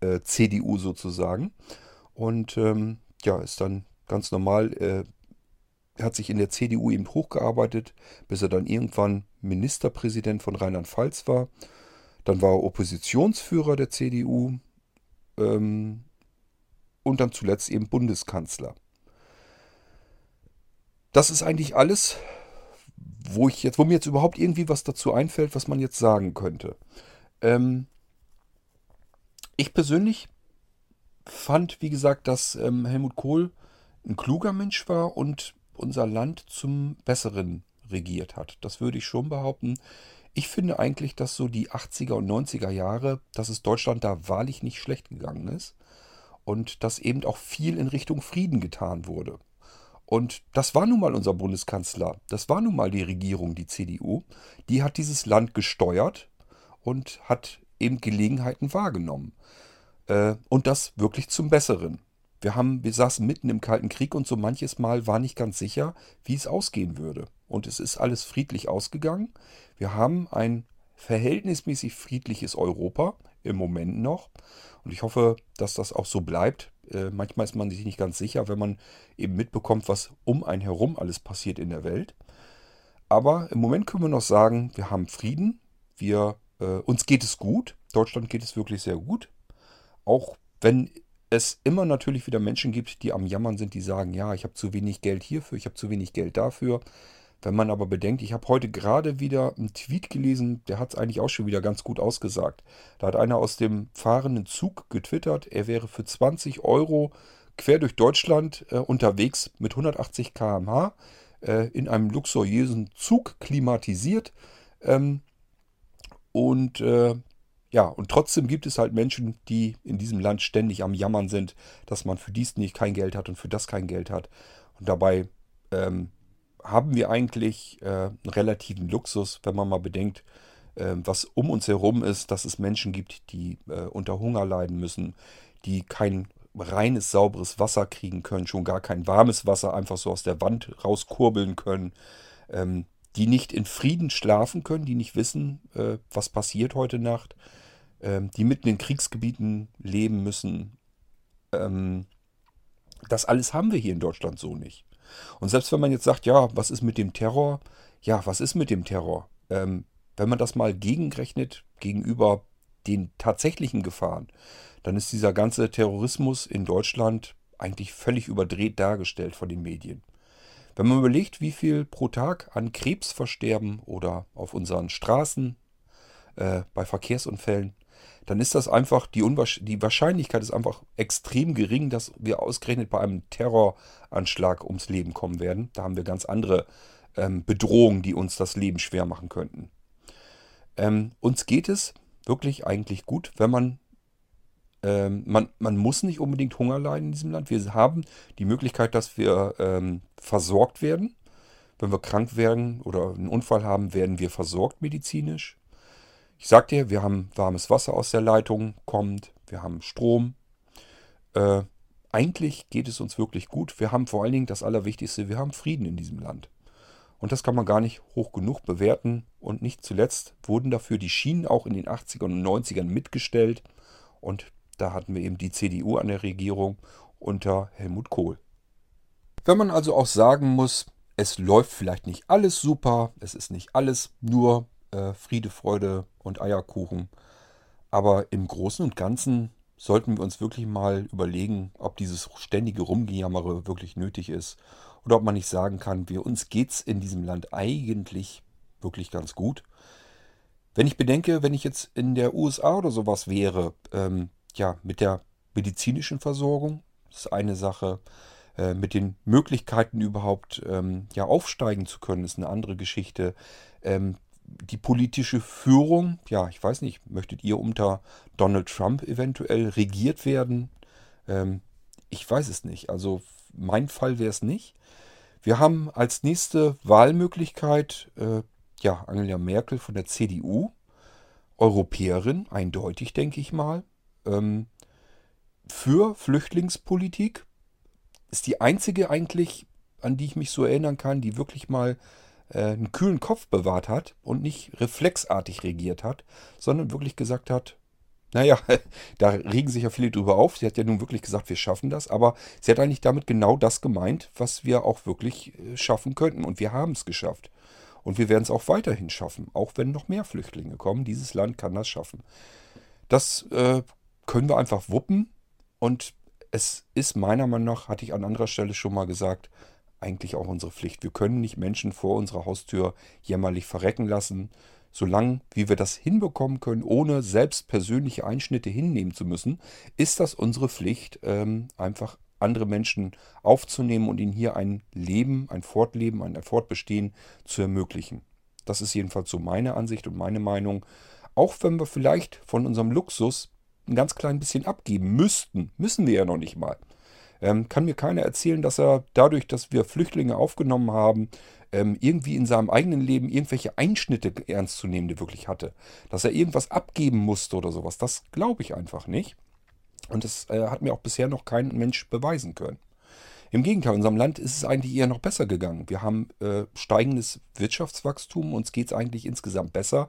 äh, CDU sozusagen. Und ähm, ja, ist dann ganz normal, äh, hat sich in der CDU eben hochgearbeitet, bis er dann irgendwann Ministerpräsident von Rheinland-Pfalz war Dann war er Oppositionsführer der CDU ähm, und dann zuletzt eben Bundeskanzler. Das ist eigentlich alles, wo ich jetzt, wo mir jetzt überhaupt irgendwie was dazu einfällt, was man jetzt sagen könnte. Ähm, ich persönlich fand, wie gesagt, dass ähm, Helmut Kohl ein kluger Mensch war und unser Land zum Besseren regiert hat. Das würde ich schon behaupten. Ich finde eigentlich, dass so die 80er und 90er Jahre, dass es Deutschland da wahrlich nicht schlecht gegangen ist und dass eben auch viel in Richtung Frieden getan wurde. Und das war nun mal unser Bundeskanzler, das war nun mal die Regierung, die CDU, die hat dieses Land gesteuert und hat eben Gelegenheiten wahrgenommen. Äh, und das wirklich zum Besseren. Wir, haben, wir saßen mitten im Kalten Krieg und so manches Mal war nicht ganz sicher, wie es ausgehen würde. Und es ist alles friedlich ausgegangen. Wir haben ein verhältnismäßig friedliches Europa im Moment noch. Und ich hoffe, dass das auch so bleibt. Äh, manchmal ist man sich nicht ganz sicher, wenn man eben mitbekommt, was um einen herum alles passiert in der Welt. Aber im Moment können wir noch sagen, wir haben Frieden. Wir, äh, uns geht es gut. Deutschland geht es wirklich sehr gut. Auch wenn es immer natürlich wieder Menschen gibt, die am Jammern sind, die sagen, ja, ich habe zu wenig Geld hierfür, ich habe zu wenig Geld dafür. Wenn man aber bedenkt, ich habe heute gerade wieder einen Tweet gelesen, der hat es eigentlich auch schon wieder ganz gut ausgesagt. Da hat einer aus dem fahrenden Zug getwittert, er wäre für 20 Euro quer durch Deutschland äh, unterwegs mit 180 km/h äh, in einem luxuriösen Zug klimatisiert. Ähm, und äh, ja, und trotzdem gibt es halt Menschen, die in diesem Land ständig am Jammern sind, dass man für dies nicht kein Geld hat und für das kein Geld hat. Und dabei ähm, haben wir eigentlich äh, einen relativen Luxus, wenn man mal bedenkt, äh, was um uns herum ist, dass es Menschen gibt, die äh, unter Hunger leiden müssen, die kein reines, sauberes Wasser kriegen können, schon gar kein warmes Wasser einfach so aus der Wand rauskurbeln können, ähm, die nicht in Frieden schlafen können, die nicht wissen, äh, was passiert heute Nacht ähm, die mitten in Kriegsgebieten leben müssen. Ähm, das alles haben wir hier in Deutschland so nicht. Und selbst wenn man jetzt sagt, ja, was ist mit dem Terror? Ja, was ist mit dem Terror? Ähm, wenn man das mal gegenrechnet gegenüber den tatsächlichen Gefahren, dann ist dieser ganze Terrorismus in Deutschland eigentlich völlig überdreht dargestellt von den Medien. Wenn man überlegt, wie viel pro Tag an Krebsversterben oder auf unseren Straßen äh, bei Verkehrsunfällen dann ist das einfach, die, die Wahrscheinlichkeit ist einfach extrem gering, dass wir ausgerechnet bei einem Terroranschlag ums Leben kommen werden. Da haben wir ganz andere ähm, Bedrohungen, die uns das Leben schwer machen könnten. Ähm, uns geht es wirklich eigentlich gut, wenn man, ähm, man, man muss nicht unbedingt Hunger leiden in diesem Land. Wir haben die Möglichkeit, dass wir ähm, versorgt werden. Wenn wir krank werden oder einen Unfall haben, werden wir versorgt medizinisch. Ich sag dir, wir haben warmes Wasser aus der Leitung, kommt, wir haben Strom. Äh, eigentlich geht es uns wirklich gut. Wir haben vor allen Dingen das Allerwichtigste, wir haben Frieden in diesem Land. Und das kann man gar nicht hoch genug bewerten. Und nicht zuletzt wurden dafür die Schienen auch in den 80ern und 90ern mitgestellt. Und da hatten wir eben die CDU an der Regierung unter Helmut Kohl. Wenn man also auch sagen muss, es läuft vielleicht nicht alles super, es ist nicht alles nur äh, Friede, Freude und Eierkuchen. Aber im Großen und Ganzen sollten wir uns wirklich mal überlegen, ob dieses ständige Rumgejammere wirklich nötig ist oder ob man nicht sagen kann, wir uns geht's in diesem Land eigentlich wirklich ganz gut. Wenn ich bedenke, wenn ich jetzt in der USA oder sowas wäre, ähm, ja, mit der medizinischen Versorgung, das ist eine Sache. Äh, mit den Möglichkeiten überhaupt ähm, ja aufsteigen zu können, ist eine andere Geschichte. Ähm, die politische Führung, ja, ich weiß nicht, möchtet ihr unter Donald Trump eventuell regiert werden? Ähm, ich weiß es nicht. Also mein Fall wäre es nicht. Wir haben als nächste Wahlmöglichkeit äh, ja, Angela Merkel von der CDU, Europäerin, eindeutig, denke ich mal. Ähm, für Flüchtlingspolitik ist die einzige eigentlich, an die ich mich so erinnern kann, die wirklich mal einen kühlen Kopf bewahrt hat und nicht reflexartig regiert hat, sondern wirklich gesagt hat, naja, da regen sich ja viele drüber auf. Sie hat ja nun wirklich gesagt, wir schaffen das, aber sie hat eigentlich damit genau das gemeint, was wir auch wirklich äh, schaffen könnten. Und wir haben es geschafft. Und wir werden es auch weiterhin schaffen, auch wenn noch mehr Flüchtlinge kommen. Dieses Land kann das schaffen. Das äh, können wir einfach wuppen. Und es ist meiner Meinung nach, hatte ich an anderer Stelle schon mal gesagt, eigentlich auch unsere Pflicht. Wir können nicht Menschen vor unserer Haustür jämmerlich verrecken lassen. Solange wie wir das hinbekommen können, ohne selbst persönliche Einschnitte hinnehmen zu müssen, ist das unsere Pflicht, ähm, einfach andere Menschen aufzunehmen und ihnen hier ein Leben, ein Fortleben, ein Fortbestehen zu ermöglichen. Das ist jedenfalls so meine Ansicht und meine Meinung. Auch wenn wir vielleicht von unserem Luxus ein ganz klein bisschen abgeben müssten, müssen wir ja noch nicht mal. Ähm, kann mir keiner erzählen, dass er dadurch, dass wir Flüchtlinge aufgenommen haben, ähm, irgendwie in seinem eigenen Leben irgendwelche Einschnitte ernst zu nehmen, die wirklich hatte. Dass er irgendwas abgeben musste oder sowas. Das glaube ich einfach nicht. Und das äh, hat mir auch bisher noch kein Mensch beweisen können. Im Gegenteil, in unserem Land ist es eigentlich eher noch besser gegangen. Wir haben äh, steigendes Wirtschaftswachstum, uns geht es eigentlich insgesamt besser.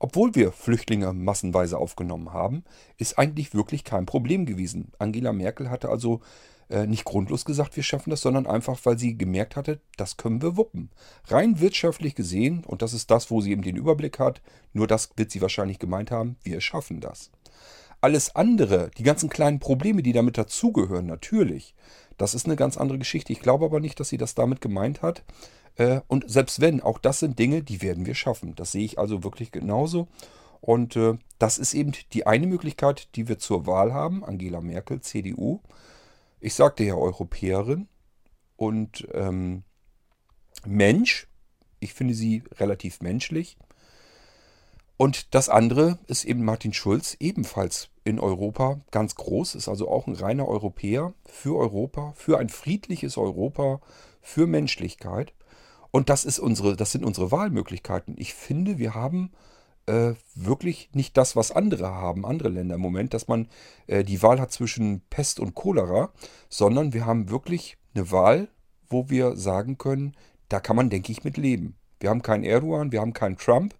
Obwohl wir Flüchtlinge massenweise aufgenommen haben, ist eigentlich wirklich kein Problem gewesen. Angela Merkel hatte also nicht grundlos gesagt, wir schaffen das, sondern einfach, weil sie gemerkt hatte, das können wir wuppen. Rein wirtschaftlich gesehen, und das ist das, wo sie eben den Überblick hat, nur das wird sie wahrscheinlich gemeint haben, wir schaffen das. Alles andere, die ganzen kleinen Probleme, die damit dazugehören, natürlich, das ist eine ganz andere Geschichte. Ich glaube aber nicht, dass sie das damit gemeint hat. Äh, und selbst wenn, auch das sind Dinge, die werden wir schaffen. Das sehe ich also wirklich genauso. Und äh, das ist eben die eine Möglichkeit, die wir zur Wahl haben. Angela Merkel, CDU. Ich sagte ja Europäerin und ähm, Mensch. Ich finde sie relativ menschlich. Und das andere ist eben Martin Schulz, ebenfalls in Europa ganz groß, ist also auch ein reiner Europäer für Europa, für ein friedliches Europa, für Menschlichkeit. Und das ist unsere, das sind unsere Wahlmöglichkeiten. Ich finde, wir haben äh, wirklich nicht das, was andere haben, andere Länder im Moment, dass man äh, die Wahl hat zwischen Pest und Cholera, sondern wir haben wirklich eine Wahl, wo wir sagen können, da kann man, denke ich, mit leben. Wir haben keinen Erdogan, wir haben keinen Trump,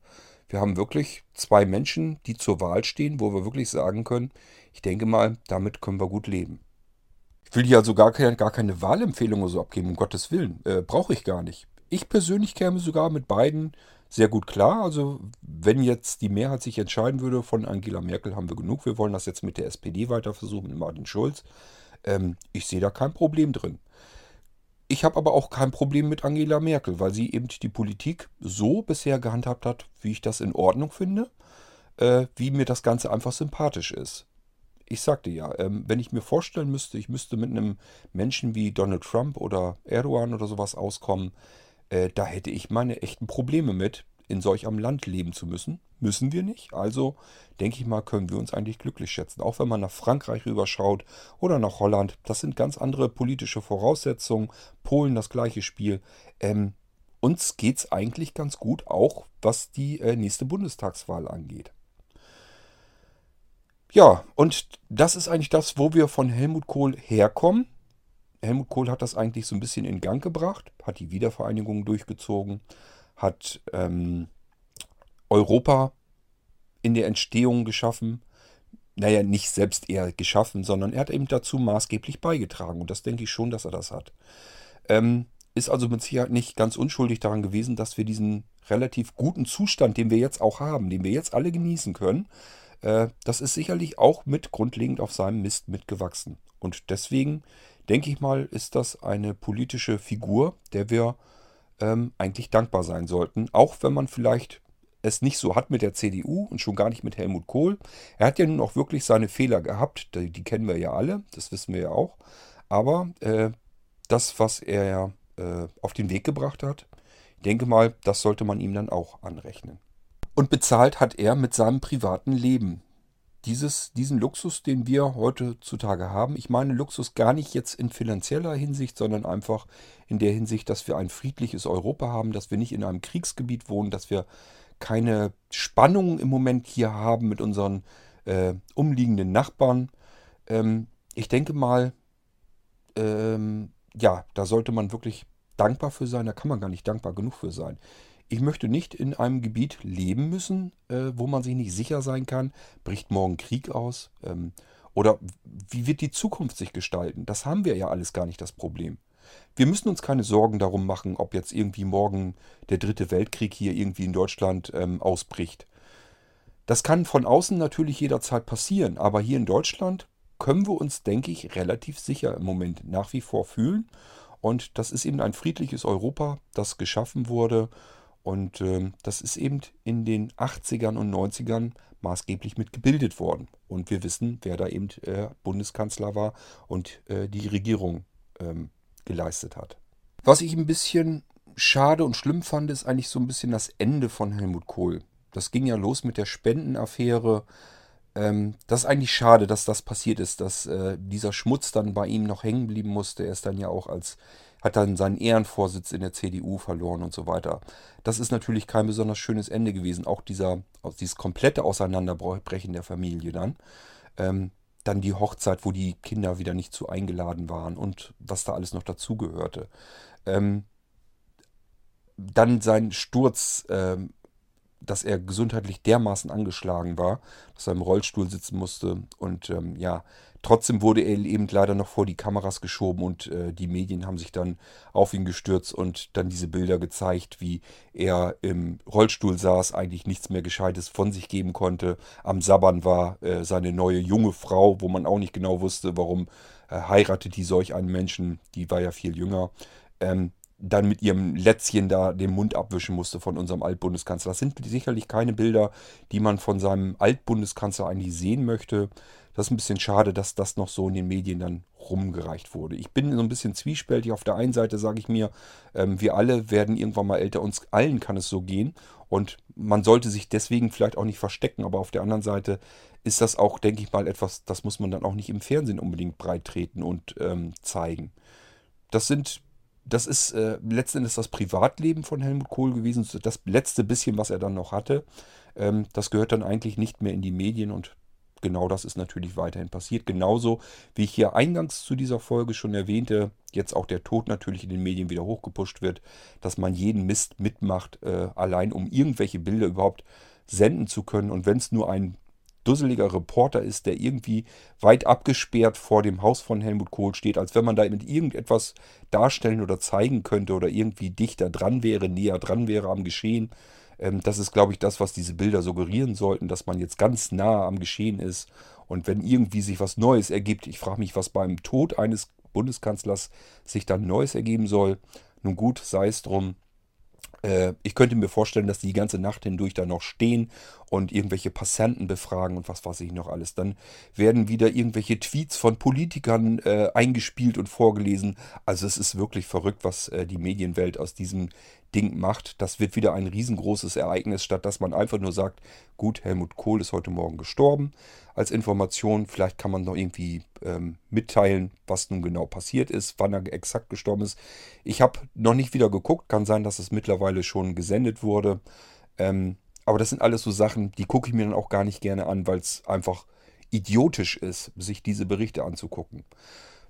wir haben wirklich zwei Menschen, die zur Wahl stehen, wo wir wirklich sagen können, ich denke mal, damit können wir gut leben. Ich will hier also gar keine, gar keine Wahlempfehlung oder so abgeben, um Gottes Willen. Äh, Brauche ich gar nicht. Ich persönlich käme sogar mit beiden sehr gut klar. Also wenn jetzt die Mehrheit sich entscheiden würde, von Angela Merkel haben wir genug, wir wollen das jetzt mit der SPD weiter versuchen, mit Martin Schulz. Ähm, ich sehe da kein Problem drin. Ich habe aber auch kein Problem mit Angela Merkel, weil sie eben die Politik so bisher gehandhabt hat, wie ich das in Ordnung finde, äh, wie mir das Ganze einfach sympathisch ist. Ich sagte ja, ähm, wenn ich mir vorstellen müsste, ich müsste mit einem Menschen wie Donald Trump oder Erdogan oder sowas auskommen, äh, da hätte ich meine echten Probleme mit, in solch einem Land leben zu müssen. Müssen wir nicht. Also denke ich mal, können wir uns eigentlich glücklich schätzen. Auch wenn man nach Frankreich rüberschaut oder nach Holland. Das sind ganz andere politische Voraussetzungen. Polen das gleiche Spiel. Ähm, uns geht es eigentlich ganz gut, auch was die äh, nächste Bundestagswahl angeht. Ja, und das ist eigentlich das, wo wir von Helmut Kohl herkommen. Helmut Kohl hat das eigentlich so ein bisschen in Gang gebracht, hat die Wiedervereinigung durchgezogen, hat ähm, Europa in der Entstehung geschaffen. Naja, nicht selbst eher geschaffen, sondern er hat eben dazu maßgeblich beigetragen. Und das denke ich schon, dass er das hat. Ähm, ist also mit Sicherheit nicht ganz unschuldig daran gewesen, dass wir diesen relativ guten Zustand, den wir jetzt auch haben, den wir jetzt alle genießen können, äh, das ist sicherlich auch mit grundlegend auf seinem Mist mitgewachsen. Und deswegen denke ich mal, ist das eine politische Figur, der wir ähm, eigentlich dankbar sein sollten. Auch wenn man vielleicht es nicht so hat mit der CDU und schon gar nicht mit Helmut Kohl. Er hat ja nun auch wirklich seine Fehler gehabt, die, die kennen wir ja alle, das wissen wir ja auch. Aber äh, das, was er äh, auf den Weg gebracht hat, ich denke mal, das sollte man ihm dann auch anrechnen. Und bezahlt hat er mit seinem privaten Leben dieses, diesen Luxus, den wir heutzutage haben. Ich meine Luxus gar nicht jetzt in finanzieller Hinsicht, sondern einfach in der Hinsicht, dass wir ein friedliches Europa haben, dass wir nicht in einem Kriegsgebiet wohnen, dass wir keine Spannungen im Moment hier haben mit unseren äh, umliegenden Nachbarn. Ähm, ich denke mal, ähm, ja, da sollte man wirklich dankbar für sein. Da kann man gar nicht dankbar genug für sein. Ich möchte nicht in einem Gebiet leben müssen, äh, wo man sich nicht sicher sein kann. Bricht morgen Krieg aus? Ähm, oder wie wird die Zukunft sich gestalten? Das haben wir ja alles gar nicht das Problem. Wir müssen uns keine Sorgen darum machen, ob jetzt irgendwie morgen der dritte Weltkrieg hier irgendwie in Deutschland ähm, ausbricht. Das kann von außen natürlich jederzeit passieren, aber hier in Deutschland können wir uns, denke ich, relativ sicher im Moment nach wie vor fühlen. Und das ist eben ein friedliches Europa, das geschaffen wurde. Und ähm, das ist eben in den 80ern und 90ern maßgeblich mit gebildet worden. Und wir wissen, wer da eben äh, Bundeskanzler war und äh, die Regierung ähm, geleistet hat. Was ich ein bisschen schade und schlimm fand, ist eigentlich so ein bisschen das Ende von Helmut Kohl. Das ging ja los mit der Spendenaffäre. Ähm, das ist eigentlich schade, dass das passiert ist, dass äh, dieser Schmutz dann bei ihm noch hängen blieben musste. Er ist dann ja auch als, hat dann seinen Ehrenvorsitz in der CDU verloren und so weiter. Das ist natürlich kein besonders schönes Ende gewesen. Auch dieser, dieses komplette Auseinanderbrechen der Familie dann. Ähm, dann die Hochzeit, wo die Kinder wieder nicht zu eingeladen waren und was da alles noch dazugehörte. Ähm, dann sein Sturz, ähm, dass er gesundheitlich dermaßen angeschlagen war, dass er im Rollstuhl sitzen musste und ähm, ja, Trotzdem wurde er eben leider noch vor die Kameras geschoben und äh, die Medien haben sich dann auf ihn gestürzt und dann diese Bilder gezeigt, wie er im Rollstuhl saß, eigentlich nichts mehr Gescheites von sich geben konnte. Am Sabbern war äh, seine neue junge Frau, wo man auch nicht genau wusste, warum äh, heiratet die solch einen Menschen, die war ja viel jünger. Ähm, dann mit ihrem Lätzchen da den Mund abwischen musste von unserem Altbundeskanzler. Das sind sicherlich keine Bilder, die man von seinem Altbundeskanzler eigentlich sehen möchte. Das ist ein bisschen schade, dass das noch so in den Medien dann rumgereicht wurde. Ich bin so ein bisschen zwiespältig. Auf der einen Seite sage ich mir, ähm, wir alle werden irgendwann mal älter. Uns allen kann es so gehen. Und man sollte sich deswegen vielleicht auch nicht verstecken. Aber auf der anderen Seite ist das auch, denke ich mal, etwas, das muss man dann auch nicht im Fernsehen unbedingt breit treten und ähm, zeigen. Das sind das ist äh, letzten das Privatleben von Helmut Kohl gewesen. Das letzte bisschen, was er dann noch hatte, ähm, das gehört dann eigentlich nicht mehr in die Medien und genau das ist natürlich weiterhin passiert. Genauso wie ich hier eingangs zu dieser Folge schon erwähnte, jetzt auch der Tod natürlich in den Medien wieder hochgepusht wird, dass man jeden Mist mitmacht, äh, allein um irgendwelche Bilder überhaupt senden zu können. Und wenn es nur ein dusseliger Reporter ist, der irgendwie weit abgesperrt vor dem Haus von Helmut Kohl steht, als wenn man da mit irgendetwas darstellen oder zeigen könnte oder irgendwie dichter dran wäre, näher dran wäre am Geschehen, ähm, das ist, glaube ich, das, was diese Bilder suggerieren sollten, dass man jetzt ganz nah am Geschehen ist. Und wenn irgendwie sich was Neues ergibt, ich frage mich, was beim Tod eines Bundeskanzlers sich dann Neues ergeben soll. Nun gut, sei es drum. Äh, ich könnte mir vorstellen, dass die die ganze Nacht hindurch da noch stehen und irgendwelche Passanten befragen und was weiß ich noch alles. Dann werden wieder irgendwelche Tweets von Politikern äh, eingespielt und vorgelesen. Also es ist wirklich verrückt, was äh, die Medienwelt aus diesem Ding macht. Das wird wieder ein riesengroßes Ereignis, statt dass man einfach nur sagt, gut, Helmut Kohl ist heute Morgen gestorben. Als Information, vielleicht kann man noch irgendwie ähm, mitteilen, was nun genau passiert ist, wann er exakt gestorben ist. Ich habe noch nicht wieder geguckt, kann sein, dass es mittlerweile schon gesendet wurde. Ähm, aber das sind alles so Sachen, die gucke ich mir dann auch gar nicht gerne an, weil es einfach idiotisch ist, sich diese Berichte anzugucken.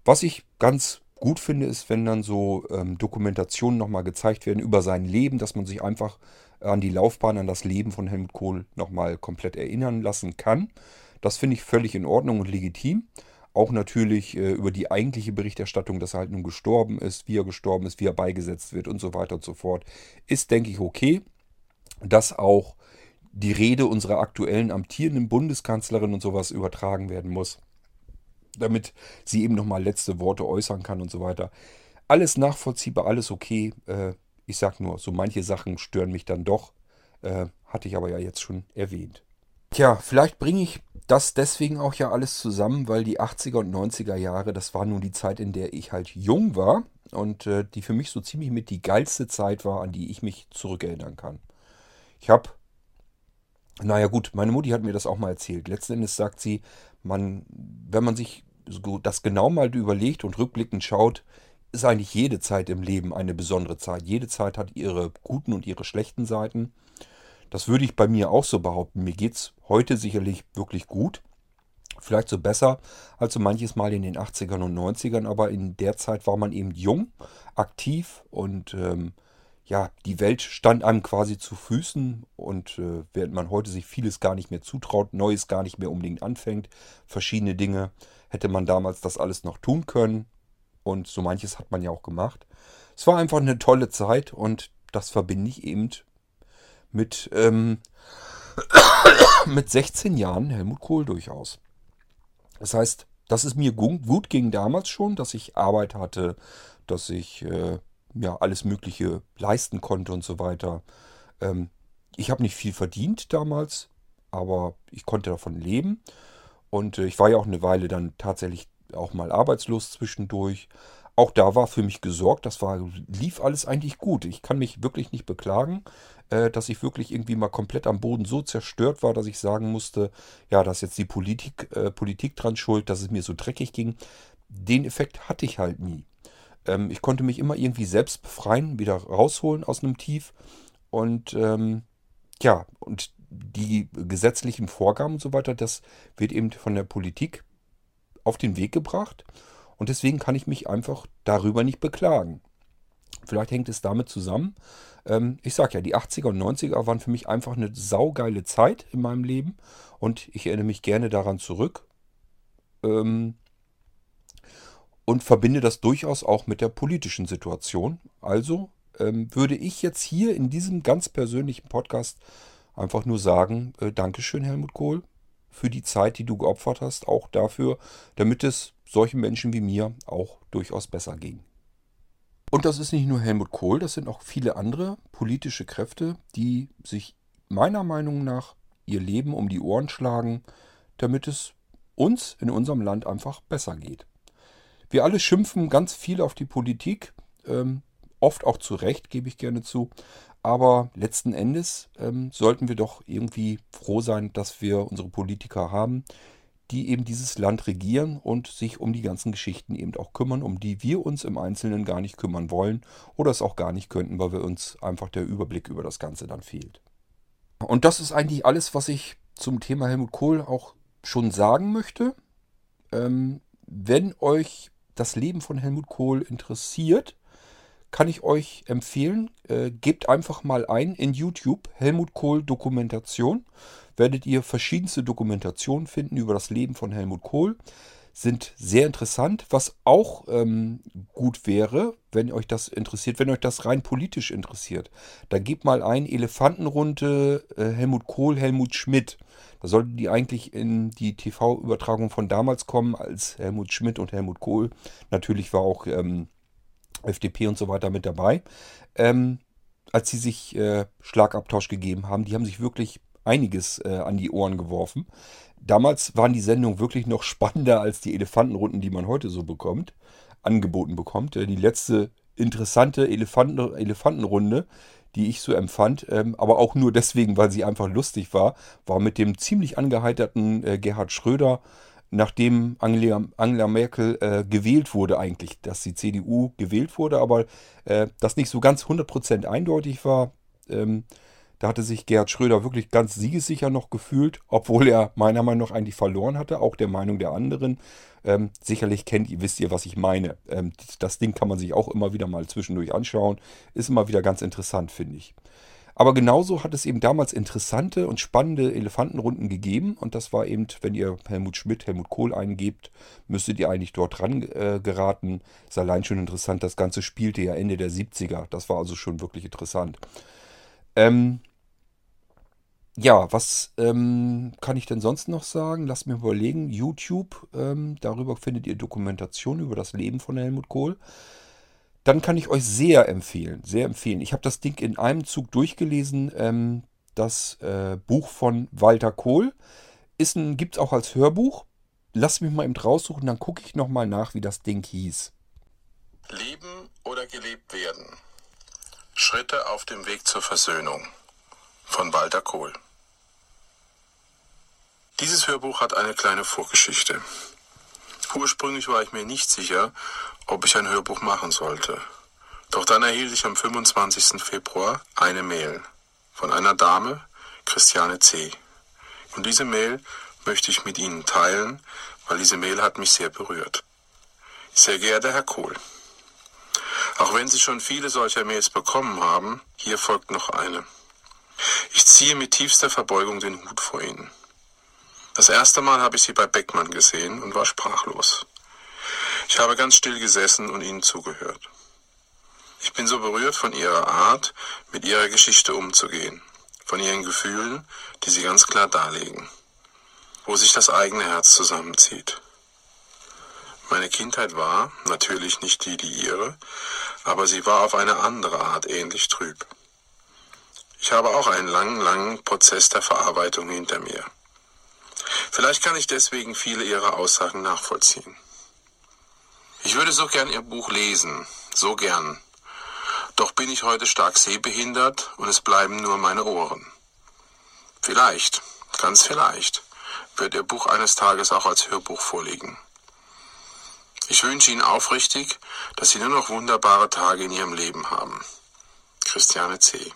Was ich ganz gut finde, ist, wenn dann so ähm, Dokumentationen nochmal gezeigt werden über sein Leben, dass man sich einfach an die Laufbahn, an das Leben von Helmut Kohl nochmal komplett erinnern lassen kann. Das finde ich völlig in Ordnung und legitim. Auch natürlich äh, über die eigentliche Berichterstattung, dass er halt nun gestorben ist, wie er gestorben ist, wie er beigesetzt wird und so weiter und so fort, ist, denke ich, okay. Dass auch die Rede unserer aktuellen amtierenden Bundeskanzlerin und sowas übertragen werden muss damit sie eben nochmal letzte Worte äußern kann und so weiter. Alles nachvollziehbar, alles okay. Äh, ich sag nur, so manche Sachen stören mich dann doch. Äh, hatte ich aber ja jetzt schon erwähnt. Tja, vielleicht bringe ich das deswegen auch ja alles zusammen, weil die 80er und 90er Jahre, das war nun die Zeit, in der ich halt jung war und äh, die für mich so ziemlich mit die geilste Zeit war, an die ich mich zurückerinnern kann. Ich habe, naja gut, meine Mutti hat mir das auch mal erzählt. Letzten Endes sagt sie, man, wenn man sich das genau mal überlegt und rückblickend schaut, ist eigentlich jede Zeit im Leben eine besondere Zeit. Jede Zeit hat ihre guten und ihre schlechten Seiten. Das würde ich bei mir auch so behaupten. Mir geht es heute sicherlich wirklich gut. Vielleicht so besser als so manches Mal in den 80ern und 90ern, aber in der Zeit war man eben jung, aktiv und ähm, ja, die Welt stand einem quasi zu Füßen und äh, während man heute sich vieles gar nicht mehr zutraut, Neues gar nicht mehr unbedingt anfängt, verschiedene Dinge, hätte man damals das alles noch tun können. Und so manches hat man ja auch gemacht. Es war einfach eine tolle Zeit und das verbinde ich eben mit, ähm, mit 16 Jahren Helmut Kohl durchaus. Das heißt, dass es mir gut ging damals schon, dass ich Arbeit hatte, dass ich äh, ja alles Mögliche leisten konnte und so weiter. Ähm, ich habe nicht viel verdient damals, aber ich konnte davon leben. Und äh, ich war ja auch eine Weile dann tatsächlich auch mal arbeitslos zwischendurch. Auch da war für mich gesorgt, das war, lief alles eigentlich gut. Ich kann mich wirklich nicht beklagen, äh, dass ich wirklich irgendwie mal komplett am Boden so zerstört war, dass ich sagen musste, ja, dass jetzt die Politik, äh, Politik dran schuld, dass es mir so dreckig ging. Den Effekt hatte ich halt nie. Ähm, ich konnte mich immer irgendwie selbst befreien, wieder rausholen aus einem Tief. Und ähm, ja, und die gesetzlichen Vorgaben und so weiter, das wird eben von der Politik auf den Weg gebracht. Und deswegen kann ich mich einfach darüber nicht beklagen. Vielleicht hängt es damit zusammen. Ähm, ich sage ja, die 80er und 90er waren für mich einfach eine saugeile Zeit in meinem Leben. Und ich erinnere mich gerne daran zurück. Ähm, und verbinde das durchaus auch mit der politischen Situation. Also ähm, würde ich jetzt hier in diesem ganz persönlichen Podcast einfach nur sagen, äh, Dankeschön, Helmut Kohl, für die Zeit, die du geopfert hast, auch dafür, damit es solchen Menschen wie mir auch durchaus besser ging. Und das ist nicht nur Helmut Kohl, das sind auch viele andere politische Kräfte, die sich meiner Meinung nach ihr Leben um die Ohren schlagen, damit es uns in unserem Land einfach besser geht. Wir alle schimpfen ganz viel auf die Politik, ähm, oft auch zu Recht, gebe ich gerne zu. Aber letzten Endes ähm, sollten wir doch irgendwie froh sein, dass wir unsere Politiker haben, die eben dieses Land regieren und sich um die ganzen Geschichten eben auch kümmern, um die wir uns im Einzelnen gar nicht kümmern wollen oder es auch gar nicht könnten, weil wir uns einfach der Überblick über das Ganze dann fehlt. Und das ist eigentlich alles, was ich zum Thema Helmut Kohl auch schon sagen möchte. Ähm, wenn euch das Leben von Helmut Kohl interessiert, kann ich euch empfehlen, äh, gebt einfach mal ein in YouTube Helmut Kohl Dokumentation. Werdet ihr verschiedenste Dokumentationen finden über das Leben von Helmut Kohl. Sind sehr interessant. Was auch ähm, gut wäre, wenn euch das interessiert, wenn euch das rein politisch interessiert, dann gebt mal ein Elefantenrunde äh, Helmut Kohl, Helmut Schmidt. Da sollten die eigentlich in die TV-Übertragung von damals kommen, als Helmut Schmidt und Helmut Kohl. Natürlich war auch ähm, FDP und so weiter mit dabei. Ähm, als sie sich äh, Schlagabtausch gegeben haben, die haben sich wirklich einiges äh, an die Ohren geworfen. Damals waren die Sendungen wirklich noch spannender als die Elefantenrunden, die man heute so bekommt, angeboten bekommt. Äh, die letzte interessante Elefanten, Elefantenrunde, die ich so empfand, ähm, aber auch nur deswegen, weil sie einfach lustig war, war mit dem ziemlich angeheiterten äh, Gerhard Schröder, nachdem Angela, Angela Merkel äh, gewählt wurde eigentlich, dass die CDU gewählt wurde, aber äh, das nicht so ganz 100% eindeutig war. Ähm, da hatte sich Gerhard Schröder wirklich ganz siegessicher noch gefühlt, obwohl er meiner Meinung nach eigentlich verloren hatte, auch der Meinung der anderen. Ähm, sicherlich kennt ihr, wisst ihr, was ich meine. Ähm, das Ding kann man sich auch immer wieder mal zwischendurch anschauen. Ist immer wieder ganz interessant, finde ich. Aber genauso hat es eben damals interessante und spannende Elefantenrunden gegeben. Und das war eben, wenn ihr Helmut Schmidt, Helmut Kohl eingebt, müsstet ihr eigentlich dort ran äh, geraten. Ist allein schon interessant. Das Ganze spielte ja Ende der 70er. Das war also schon wirklich interessant. Ähm, ja, was ähm, kann ich denn sonst noch sagen? Lasst mir überlegen. YouTube, ähm, darüber findet ihr Dokumentation über das Leben von Helmut Kohl. Dann kann ich euch sehr empfehlen, sehr empfehlen. Ich habe das Ding in einem Zug durchgelesen. Ähm, das äh, Buch von Walter Kohl gibt es auch als Hörbuch. Lasst mich mal eben raussuchen, dann gucke ich nochmal nach, wie das Ding hieß. Leben oder gelebt werden. Schritte auf dem Weg zur Versöhnung von Walter Kohl. Dieses Hörbuch hat eine kleine Vorgeschichte. Ursprünglich war ich mir nicht sicher, ob ich ein Hörbuch machen sollte. Doch dann erhielt ich am 25. Februar eine Mail von einer Dame, Christiane C. Und diese Mail möchte ich mit Ihnen teilen, weil diese Mail hat mich sehr berührt. Sehr geehrter Herr Kohl, auch wenn Sie schon viele solcher Mails bekommen haben, hier folgt noch eine. Ich ziehe mit tiefster Verbeugung den Hut vor Ihnen. Das erste Mal habe ich Sie bei Beckmann gesehen und war sprachlos. Ich habe ganz still gesessen und ihnen zugehört. Ich bin so berührt von ihrer Art, mit ihrer Geschichte umzugehen, von ihren Gefühlen, die sie ganz klar darlegen, wo sich das eigene Herz zusammenzieht. Meine Kindheit war natürlich nicht die die ihre, aber sie war auf eine andere Art ähnlich trüb. Ich habe auch einen langen, langen Prozess der Verarbeitung hinter mir. Vielleicht kann ich deswegen viele ihrer Aussagen nachvollziehen. Ich würde so gern ihr Buch lesen, so gern, doch bin ich heute stark sehbehindert und es bleiben nur meine Ohren. Vielleicht, ganz vielleicht, wird Ihr Buch eines Tages auch als Hörbuch vorliegen. Ich wünsche Ihnen aufrichtig, dass Sie nur noch wunderbare Tage in Ihrem Leben haben. Christiane C.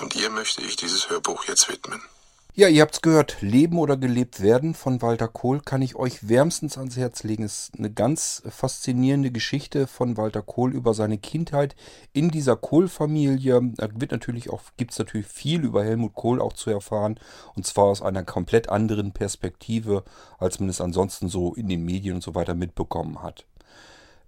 Und ihr möchte ich dieses Hörbuch jetzt widmen. Ja, ihr habt's gehört. Leben oder gelebt werden von Walter Kohl kann ich euch wärmstens ans Herz legen. Es ist eine ganz faszinierende Geschichte von Walter Kohl über seine Kindheit in dieser Kohl-Familie. Da wird natürlich auch, gibt's natürlich viel über Helmut Kohl auch zu erfahren. Und zwar aus einer komplett anderen Perspektive, als man es ansonsten so in den Medien und so weiter mitbekommen hat.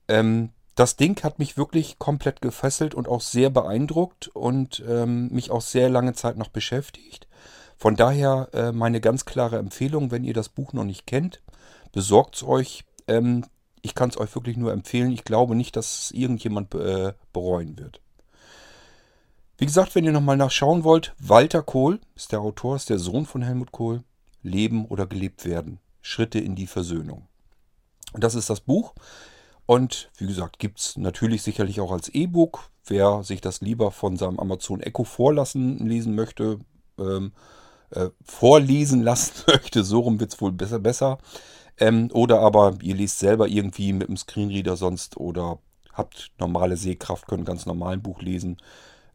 Ähm, das Ding hat mich wirklich komplett gefesselt und auch sehr beeindruckt und ähm, mich auch sehr lange Zeit noch beschäftigt. Von daher äh, meine ganz klare Empfehlung, wenn ihr das Buch noch nicht kennt, besorgt es euch. Ähm, ich kann es euch wirklich nur empfehlen. Ich glaube nicht, dass es irgendjemand äh, bereuen wird. Wie gesagt, wenn ihr nochmal nachschauen wollt, Walter Kohl ist der Autor, ist der Sohn von Helmut Kohl. Leben oder gelebt werden. Schritte in die Versöhnung. Und das ist das Buch. Und wie gesagt, gibt es natürlich sicherlich auch als E-Book. Wer sich das lieber von seinem Amazon Echo vorlassen lesen möchte, ähm, äh, vorlesen lassen möchte, so rum wird es wohl besser. besser. Ähm, oder aber ihr lest selber irgendwie mit dem Screenreader sonst oder habt normale Sehkraft, könnt ganz normal ein Buch lesen.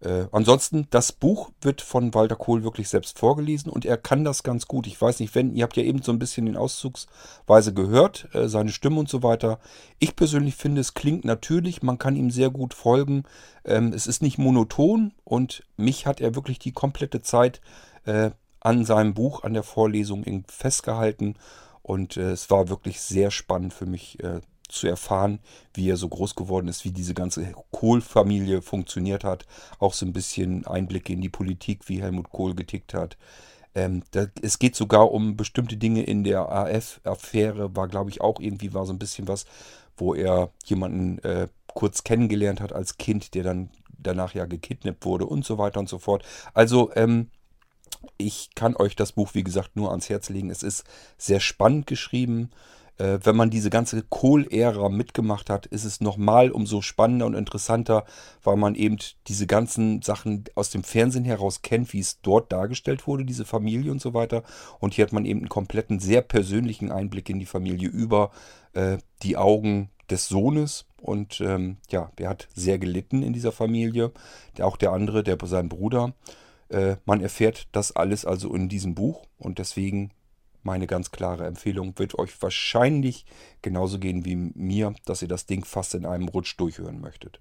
Äh, ansonsten, das Buch wird von Walter Kohl wirklich selbst vorgelesen und er kann das ganz gut. Ich weiß nicht, wenn, ihr habt ja eben so ein bisschen in Auszugsweise gehört, äh, seine Stimme und so weiter. Ich persönlich finde, es klingt natürlich, man kann ihm sehr gut folgen. Ähm, es ist nicht monoton und mich hat er wirklich die komplette Zeit äh, an seinem Buch, an der Vorlesung festgehalten. Und äh, es war wirklich sehr spannend für mich äh, zu erfahren, wie er so groß geworden ist, wie diese ganze Kohl-Familie funktioniert hat. Auch so ein bisschen Einblicke in die Politik, wie Helmut Kohl getickt hat. Ähm, da, es geht sogar um bestimmte Dinge in der AF-Affäre, war glaube ich auch irgendwie war so ein bisschen was, wo er jemanden äh, kurz kennengelernt hat als Kind, der dann danach ja gekidnappt wurde und so weiter und so fort. Also ähm, ich kann euch das Buch, wie gesagt, nur ans Herz legen. Es ist sehr spannend geschrieben. Äh, wenn man diese ganze Kohl-Ära mitgemacht hat, ist es nochmal umso spannender und interessanter, weil man eben diese ganzen Sachen aus dem Fernsehen heraus kennt, wie es dort dargestellt wurde, diese Familie und so weiter. Und hier hat man eben einen kompletten, sehr persönlichen Einblick in die Familie über äh, die Augen des Sohnes. Und ähm, ja, der hat sehr gelitten in dieser Familie. Auch der andere, der sein Bruder. Äh, man erfährt das alles also in diesem Buch und deswegen meine ganz klare Empfehlung wird euch wahrscheinlich genauso gehen wie mir, dass ihr das Ding fast in einem Rutsch durchhören möchtet.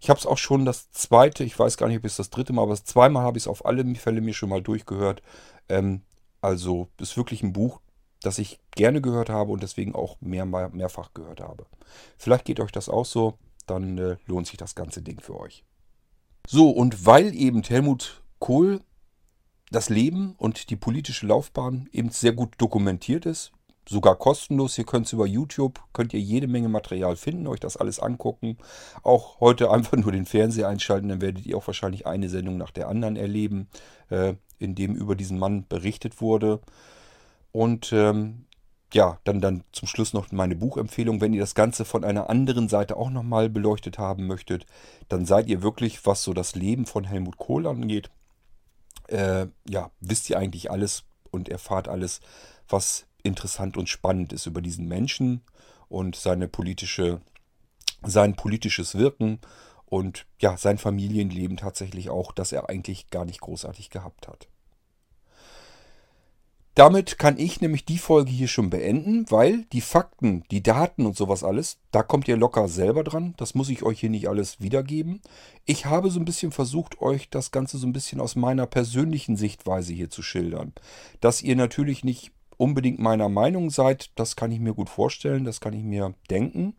Ich habe es auch schon das zweite, ich weiß gar nicht, ob es das dritte Mal, aber zweimal habe ich es auf alle Fälle mir schon mal durchgehört. Ähm, also ist wirklich ein Buch, das ich gerne gehört habe und deswegen auch mehr, mehrfach gehört habe. Vielleicht geht euch das auch so, dann äh, lohnt sich das ganze Ding für euch. So, und weil eben Helmut Kohl das Leben und die politische Laufbahn eben sehr gut dokumentiert ist. Sogar kostenlos. Ihr könnt es über YouTube, könnt ihr jede Menge Material finden, euch das alles angucken. Auch heute einfach nur den Fernseher einschalten, dann werdet ihr auch wahrscheinlich eine Sendung nach der anderen erleben, äh, in dem über diesen Mann berichtet wurde. Und ähm, ja, dann, dann zum Schluss noch meine Buchempfehlung. Wenn ihr das Ganze von einer anderen Seite auch nochmal beleuchtet haben möchtet, dann seid ihr wirklich, was so das Leben von Helmut Kohl angeht, äh, ja, wisst ihr eigentlich alles und erfahrt alles, was interessant und spannend ist über diesen Menschen und seine politische, sein politisches Wirken und ja, sein Familienleben tatsächlich auch, das er eigentlich gar nicht großartig gehabt hat. Damit kann ich nämlich die Folge hier schon beenden, weil die Fakten, die Daten und sowas alles, da kommt ihr locker selber dran. Das muss ich euch hier nicht alles wiedergeben. Ich habe so ein bisschen versucht, euch das Ganze so ein bisschen aus meiner persönlichen Sichtweise hier zu schildern. Dass ihr natürlich nicht unbedingt meiner Meinung seid, das kann ich mir gut vorstellen, das kann ich mir denken.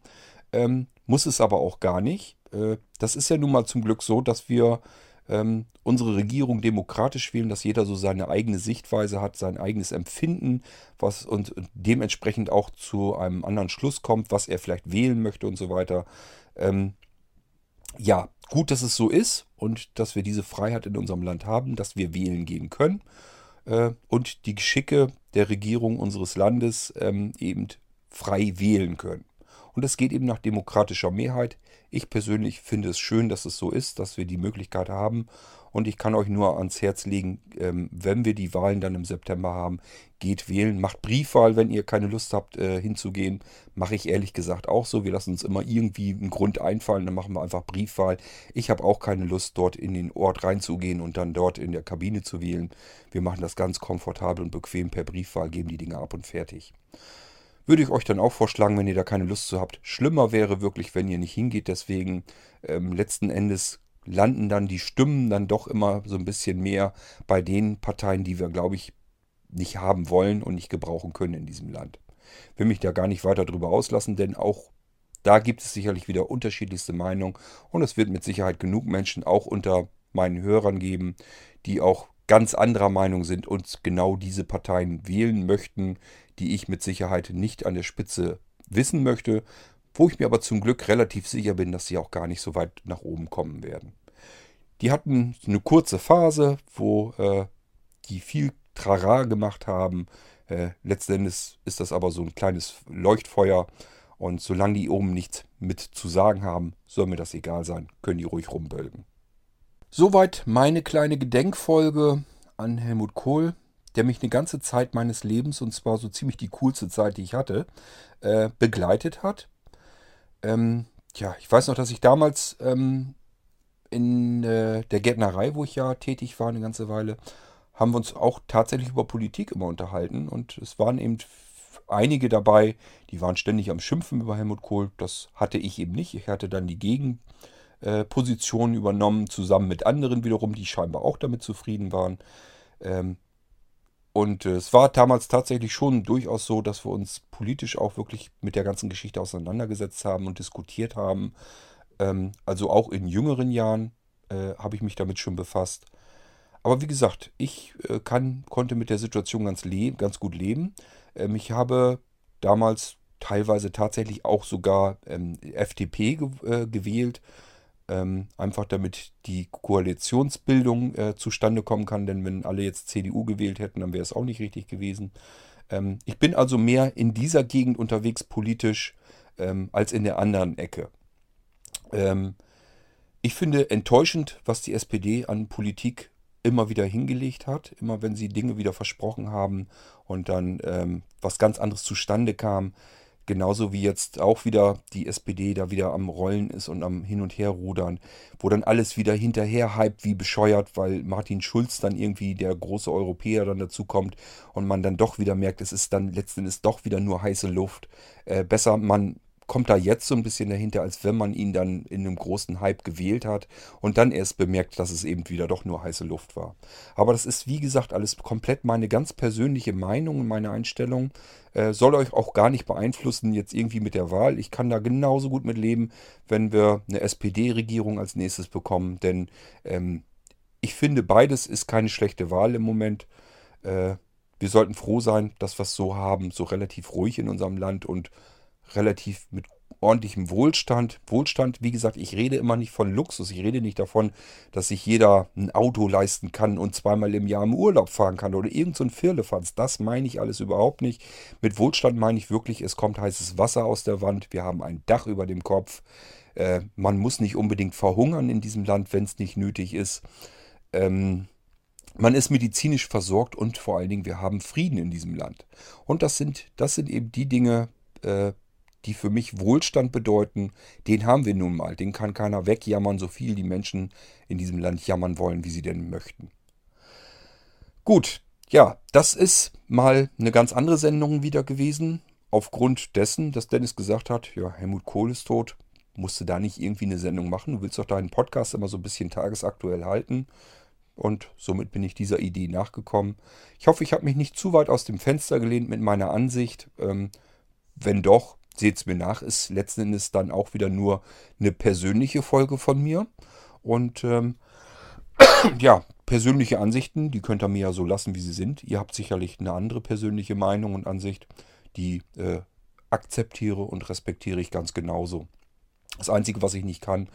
Ähm, muss es aber auch gar nicht. Äh, das ist ja nun mal zum Glück so, dass wir ähm, unsere Regierung demokratisch wählen, dass jeder so seine eigene Sichtweise hat, sein eigenes Empfinden, was und dementsprechend auch zu einem anderen Schluss kommt, was er vielleicht wählen möchte und so weiter. Ähm, ja, gut, dass es so ist und dass wir diese Freiheit in unserem Land haben, dass wir wählen gehen können äh, und die Geschicke der Regierung unseres Landes ähm, eben frei wählen können. Und das geht eben nach demokratischer Mehrheit. Ich persönlich finde es schön, dass es so ist, dass wir die Möglichkeit haben. Und ich kann euch nur ans Herz legen, ähm, wenn wir die Wahlen dann im September haben, geht wählen, macht Briefwahl, wenn ihr keine Lust habt äh, hinzugehen. Mache ich ehrlich gesagt auch so. Wir lassen uns immer irgendwie einen Grund einfallen, dann machen wir einfach Briefwahl. Ich habe auch keine Lust, dort in den Ort reinzugehen und dann dort in der Kabine zu wählen. Wir machen das ganz komfortabel und bequem per Briefwahl, geben die Dinge ab und fertig. Würde ich euch dann auch vorschlagen, wenn ihr da keine Lust zu habt. Schlimmer wäre wirklich, wenn ihr nicht hingeht. Deswegen ähm, letzten Endes landen dann die Stimmen dann doch immer so ein bisschen mehr bei den Parteien, die wir, glaube ich, nicht haben wollen und nicht gebrauchen können in diesem Land. Will mich da gar nicht weiter drüber auslassen, denn auch da gibt es sicherlich wieder unterschiedlichste Meinungen und es wird mit Sicherheit genug Menschen auch unter meinen Hörern geben, die auch ganz anderer Meinung sind und genau diese Parteien wählen möchten, die ich mit Sicherheit nicht an der Spitze wissen möchte, wo ich mir aber zum Glück relativ sicher bin, dass sie auch gar nicht so weit nach oben kommen werden. Die hatten eine kurze Phase, wo äh, die viel Trara gemacht haben. Äh, letztendlich ist das aber so ein kleines Leuchtfeuer. Und solange die oben nichts mit zu sagen haben, soll mir das egal sein. Können die ruhig rumbölgen. Soweit meine kleine Gedenkfolge an Helmut Kohl der mich eine ganze Zeit meines Lebens, und zwar so ziemlich die coolste Zeit, die ich hatte, äh, begleitet hat. Ähm, ja, ich weiß noch, dass ich damals ähm, in äh, der Gärtnerei, wo ich ja tätig war eine ganze Weile, haben wir uns auch tatsächlich über Politik immer unterhalten. Und es waren eben einige dabei, die waren ständig am Schimpfen über Helmut Kohl. Das hatte ich eben nicht. Ich hatte dann die Gegenposition äh, übernommen, zusammen mit anderen wiederum, die scheinbar auch damit zufrieden waren. Ähm, und äh, es war damals tatsächlich schon durchaus so, dass wir uns politisch auch wirklich mit der ganzen Geschichte auseinandergesetzt haben und diskutiert haben. Ähm, also auch in jüngeren Jahren äh, habe ich mich damit schon befasst. Aber wie gesagt, ich äh, kann, konnte mit der Situation ganz, ganz gut leben. Ähm, ich habe damals teilweise tatsächlich auch sogar ähm, FDP ge äh, gewählt ähm, einfach damit die Koalitionsbildung äh, zustande kommen kann, denn wenn alle jetzt CDU gewählt hätten, dann wäre es auch nicht richtig gewesen. Ähm, ich bin also mehr in dieser Gegend unterwegs politisch ähm, als in der anderen Ecke. Ähm, ich finde enttäuschend, was die SPD an Politik immer wieder hingelegt hat, immer wenn sie Dinge wieder versprochen haben und dann ähm, was ganz anderes zustande kam. Genauso wie jetzt auch wieder die SPD da wieder am Rollen ist und am Hin- und Herrudern, wo dann alles wieder hinterher hypt wie bescheuert, weil Martin Schulz dann irgendwie der große Europäer dann dazu kommt und man dann doch wieder merkt, es ist dann letzten Endes doch wieder nur heiße Luft. Äh, besser, man kommt da jetzt so ein bisschen dahinter, als wenn man ihn dann in einem großen Hype gewählt hat und dann erst bemerkt, dass es eben wieder doch nur heiße Luft war. Aber das ist, wie gesagt, alles komplett meine ganz persönliche Meinung und meine Einstellung. Äh, soll euch auch gar nicht beeinflussen jetzt irgendwie mit der Wahl. Ich kann da genauso gut mit leben, wenn wir eine SPD-Regierung als nächstes bekommen, denn ähm, ich finde, beides ist keine schlechte Wahl im Moment. Äh, wir sollten froh sein, dass wir es so haben, so relativ ruhig in unserem Land und relativ mit ordentlichem Wohlstand. Wohlstand, wie gesagt, ich rede immer nicht von Luxus. Ich rede nicht davon, dass sich jeder ein Auto leisten kann und zweimal im Jahr im Urlaub fahren kann oder irgend so ein Firlefanz. Das meine ich alles überhaupt nicht. Mit Wohlstand meine ich wirklich, es kommt heißes Wasser aus der Wand. Wir haben ein Dach über dem Kopf. Äh, man muss nicht unbedingt verhungern in diesem Land, wenn es nicht nötig ist. Ähm, man ist medizinisch versorgt und vor allen Dingen wir haben Frieden in diesem Land. Und das sind, das sind eben die Dinge, äh, die für mich Wohlstand bedeuten, den haben wir nun mal. Den kann keiner wegjammern, so viel die Menschen in diesem Land jammern wollen, wie sie denn möchten. Gut, ja, das ist mal eine ganz andere Sendung wieder gewesen. Aufgrund dessen, dass Dennis gesagt hat, ja, Helmut Kohl ist tot, musst du da nicht irgendwie eine Sendung machen. Du willst doch deinen Podcast immer so ein bisschen tagesaktuell halten. und somit bin ich dieser Idee nachgekommen. Ich hoffe, ich habe mich nicht zu weit aus dem Fenster gelehnt mit meiner Ansicht. Ähm, wenn doch, seht es mir nach, ist letzten Endes dann auch wieder nur eine persönliche Folge von mir. Und ähm, ja, persönliche Ansichten, die könnt ihr mir ja so lassen, wie sie sind. Ihr habt sicherlich eine andere persönliche Meinung und Ansicht, die äh, akzeptiere und respektiere ich ganz genauso. Das Einzige, was ich nicht kann,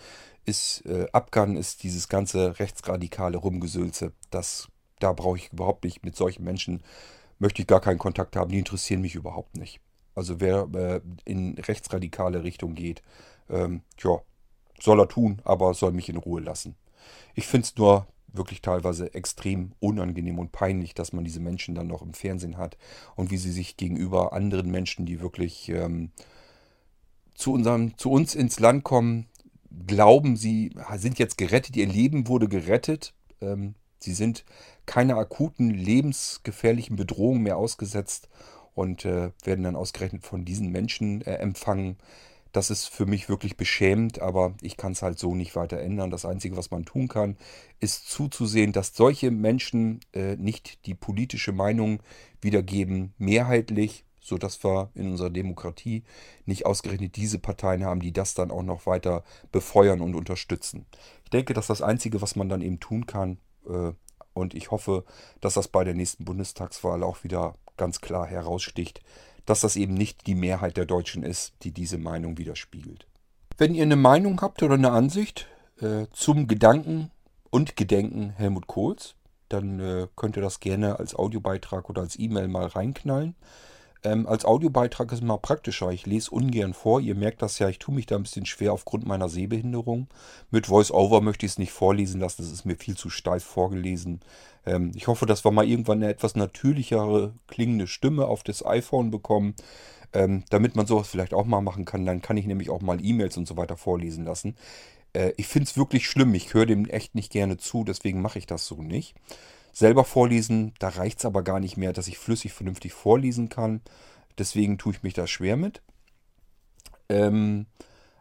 ist äh, abgann, ist dieses ganze rechtsradikale Rumgesülze. Das, da brauche ich überhaupt nicht. Mit solchen Menschen möchte ich gar keinen Kontakt haben. Die interessieren mich überhaupt nicht. Also wer äh, in rechtsradikale Richtung geht, ähm, ja, soll er tun, aber soll mich in Ruhe lassen. Ich finde es nur wirklich teilweise extrem unangenehm und peinlich, dass man diese Menschen dann noch im Fernsehen hat und wie sie sich gegenüber anderen Menschen, die wirklich ähm, zu, unserem, zu uns ins Land kommen, glauben, sie sind jetzt gerettet, ihr Leben wurde gerettet, ähm, sie sind keiner akuten lebensgefährlichen Bedrohung mehr ausgesetzt und äh, werden dann ausgerechnet von diesen Menschen äh, empfangen. Das ist für mich wirklich beschämend, aber ich kann es halt so nicht weiter ändern. Das Einzige, was man tun kann, ist zuzusehen, dass solche Menschen äh, nicht die politische Meinung wiedergeben, mehrheitlich, sodass wir in unserer Demokratie nicht ausgerechnet diese Parteien haben, die das dann auch noch weiter befeuern und unterstützen. Ich denke, dass das Einzige, was man dann eben tun kann, äh, und ich hoffe, dass das bei der nächsten Bundestagswahl auch wieder ganz klar heraussticht, dass das eben nicht die Mehrheit der Deutschen ist, die diese Meinung widerspiegelt. Wenn ihr eine Meinung habt oder eine Ansicht äh, zum Gedanken und Gedenken Helmut Kohls, dann äh, könnt ihr das gerne als Audiobeitrag oder als E-Mail mal reinknallen. Ähm, als Audiobeitrag ist es mal praktischer. Ich lese ungern vor. Ihr merkt das ja, ich tue mich da ein bisschen schwer aufgrund meiner Sehbehinderung. Mit Voice-Over möchte ich es nicht vorlesen lassen. Das ist mir viel zu steif vorgelesen. Ähm, ich hoffe, dass wir mal irgendwann eine etwas natürlichere klingende Stimme auf das iPhone bekommen. Ähm, damit man sowas vielleicht auch mal machen kann. Dann kann ich nämlich auch mal E-Mails und so weiter vorlesen lassen. Äh, ich finde es wirklich schlimm. Ich höre dem echt nicht gerne zu. Deswegen mache ich das so nicht selber vorlesen. Da reicht es aber gar nicht mehr, dass ich flüssig vernünftig vorlesen kann. Deswegen tue ich mich da schwer mit. Ähm,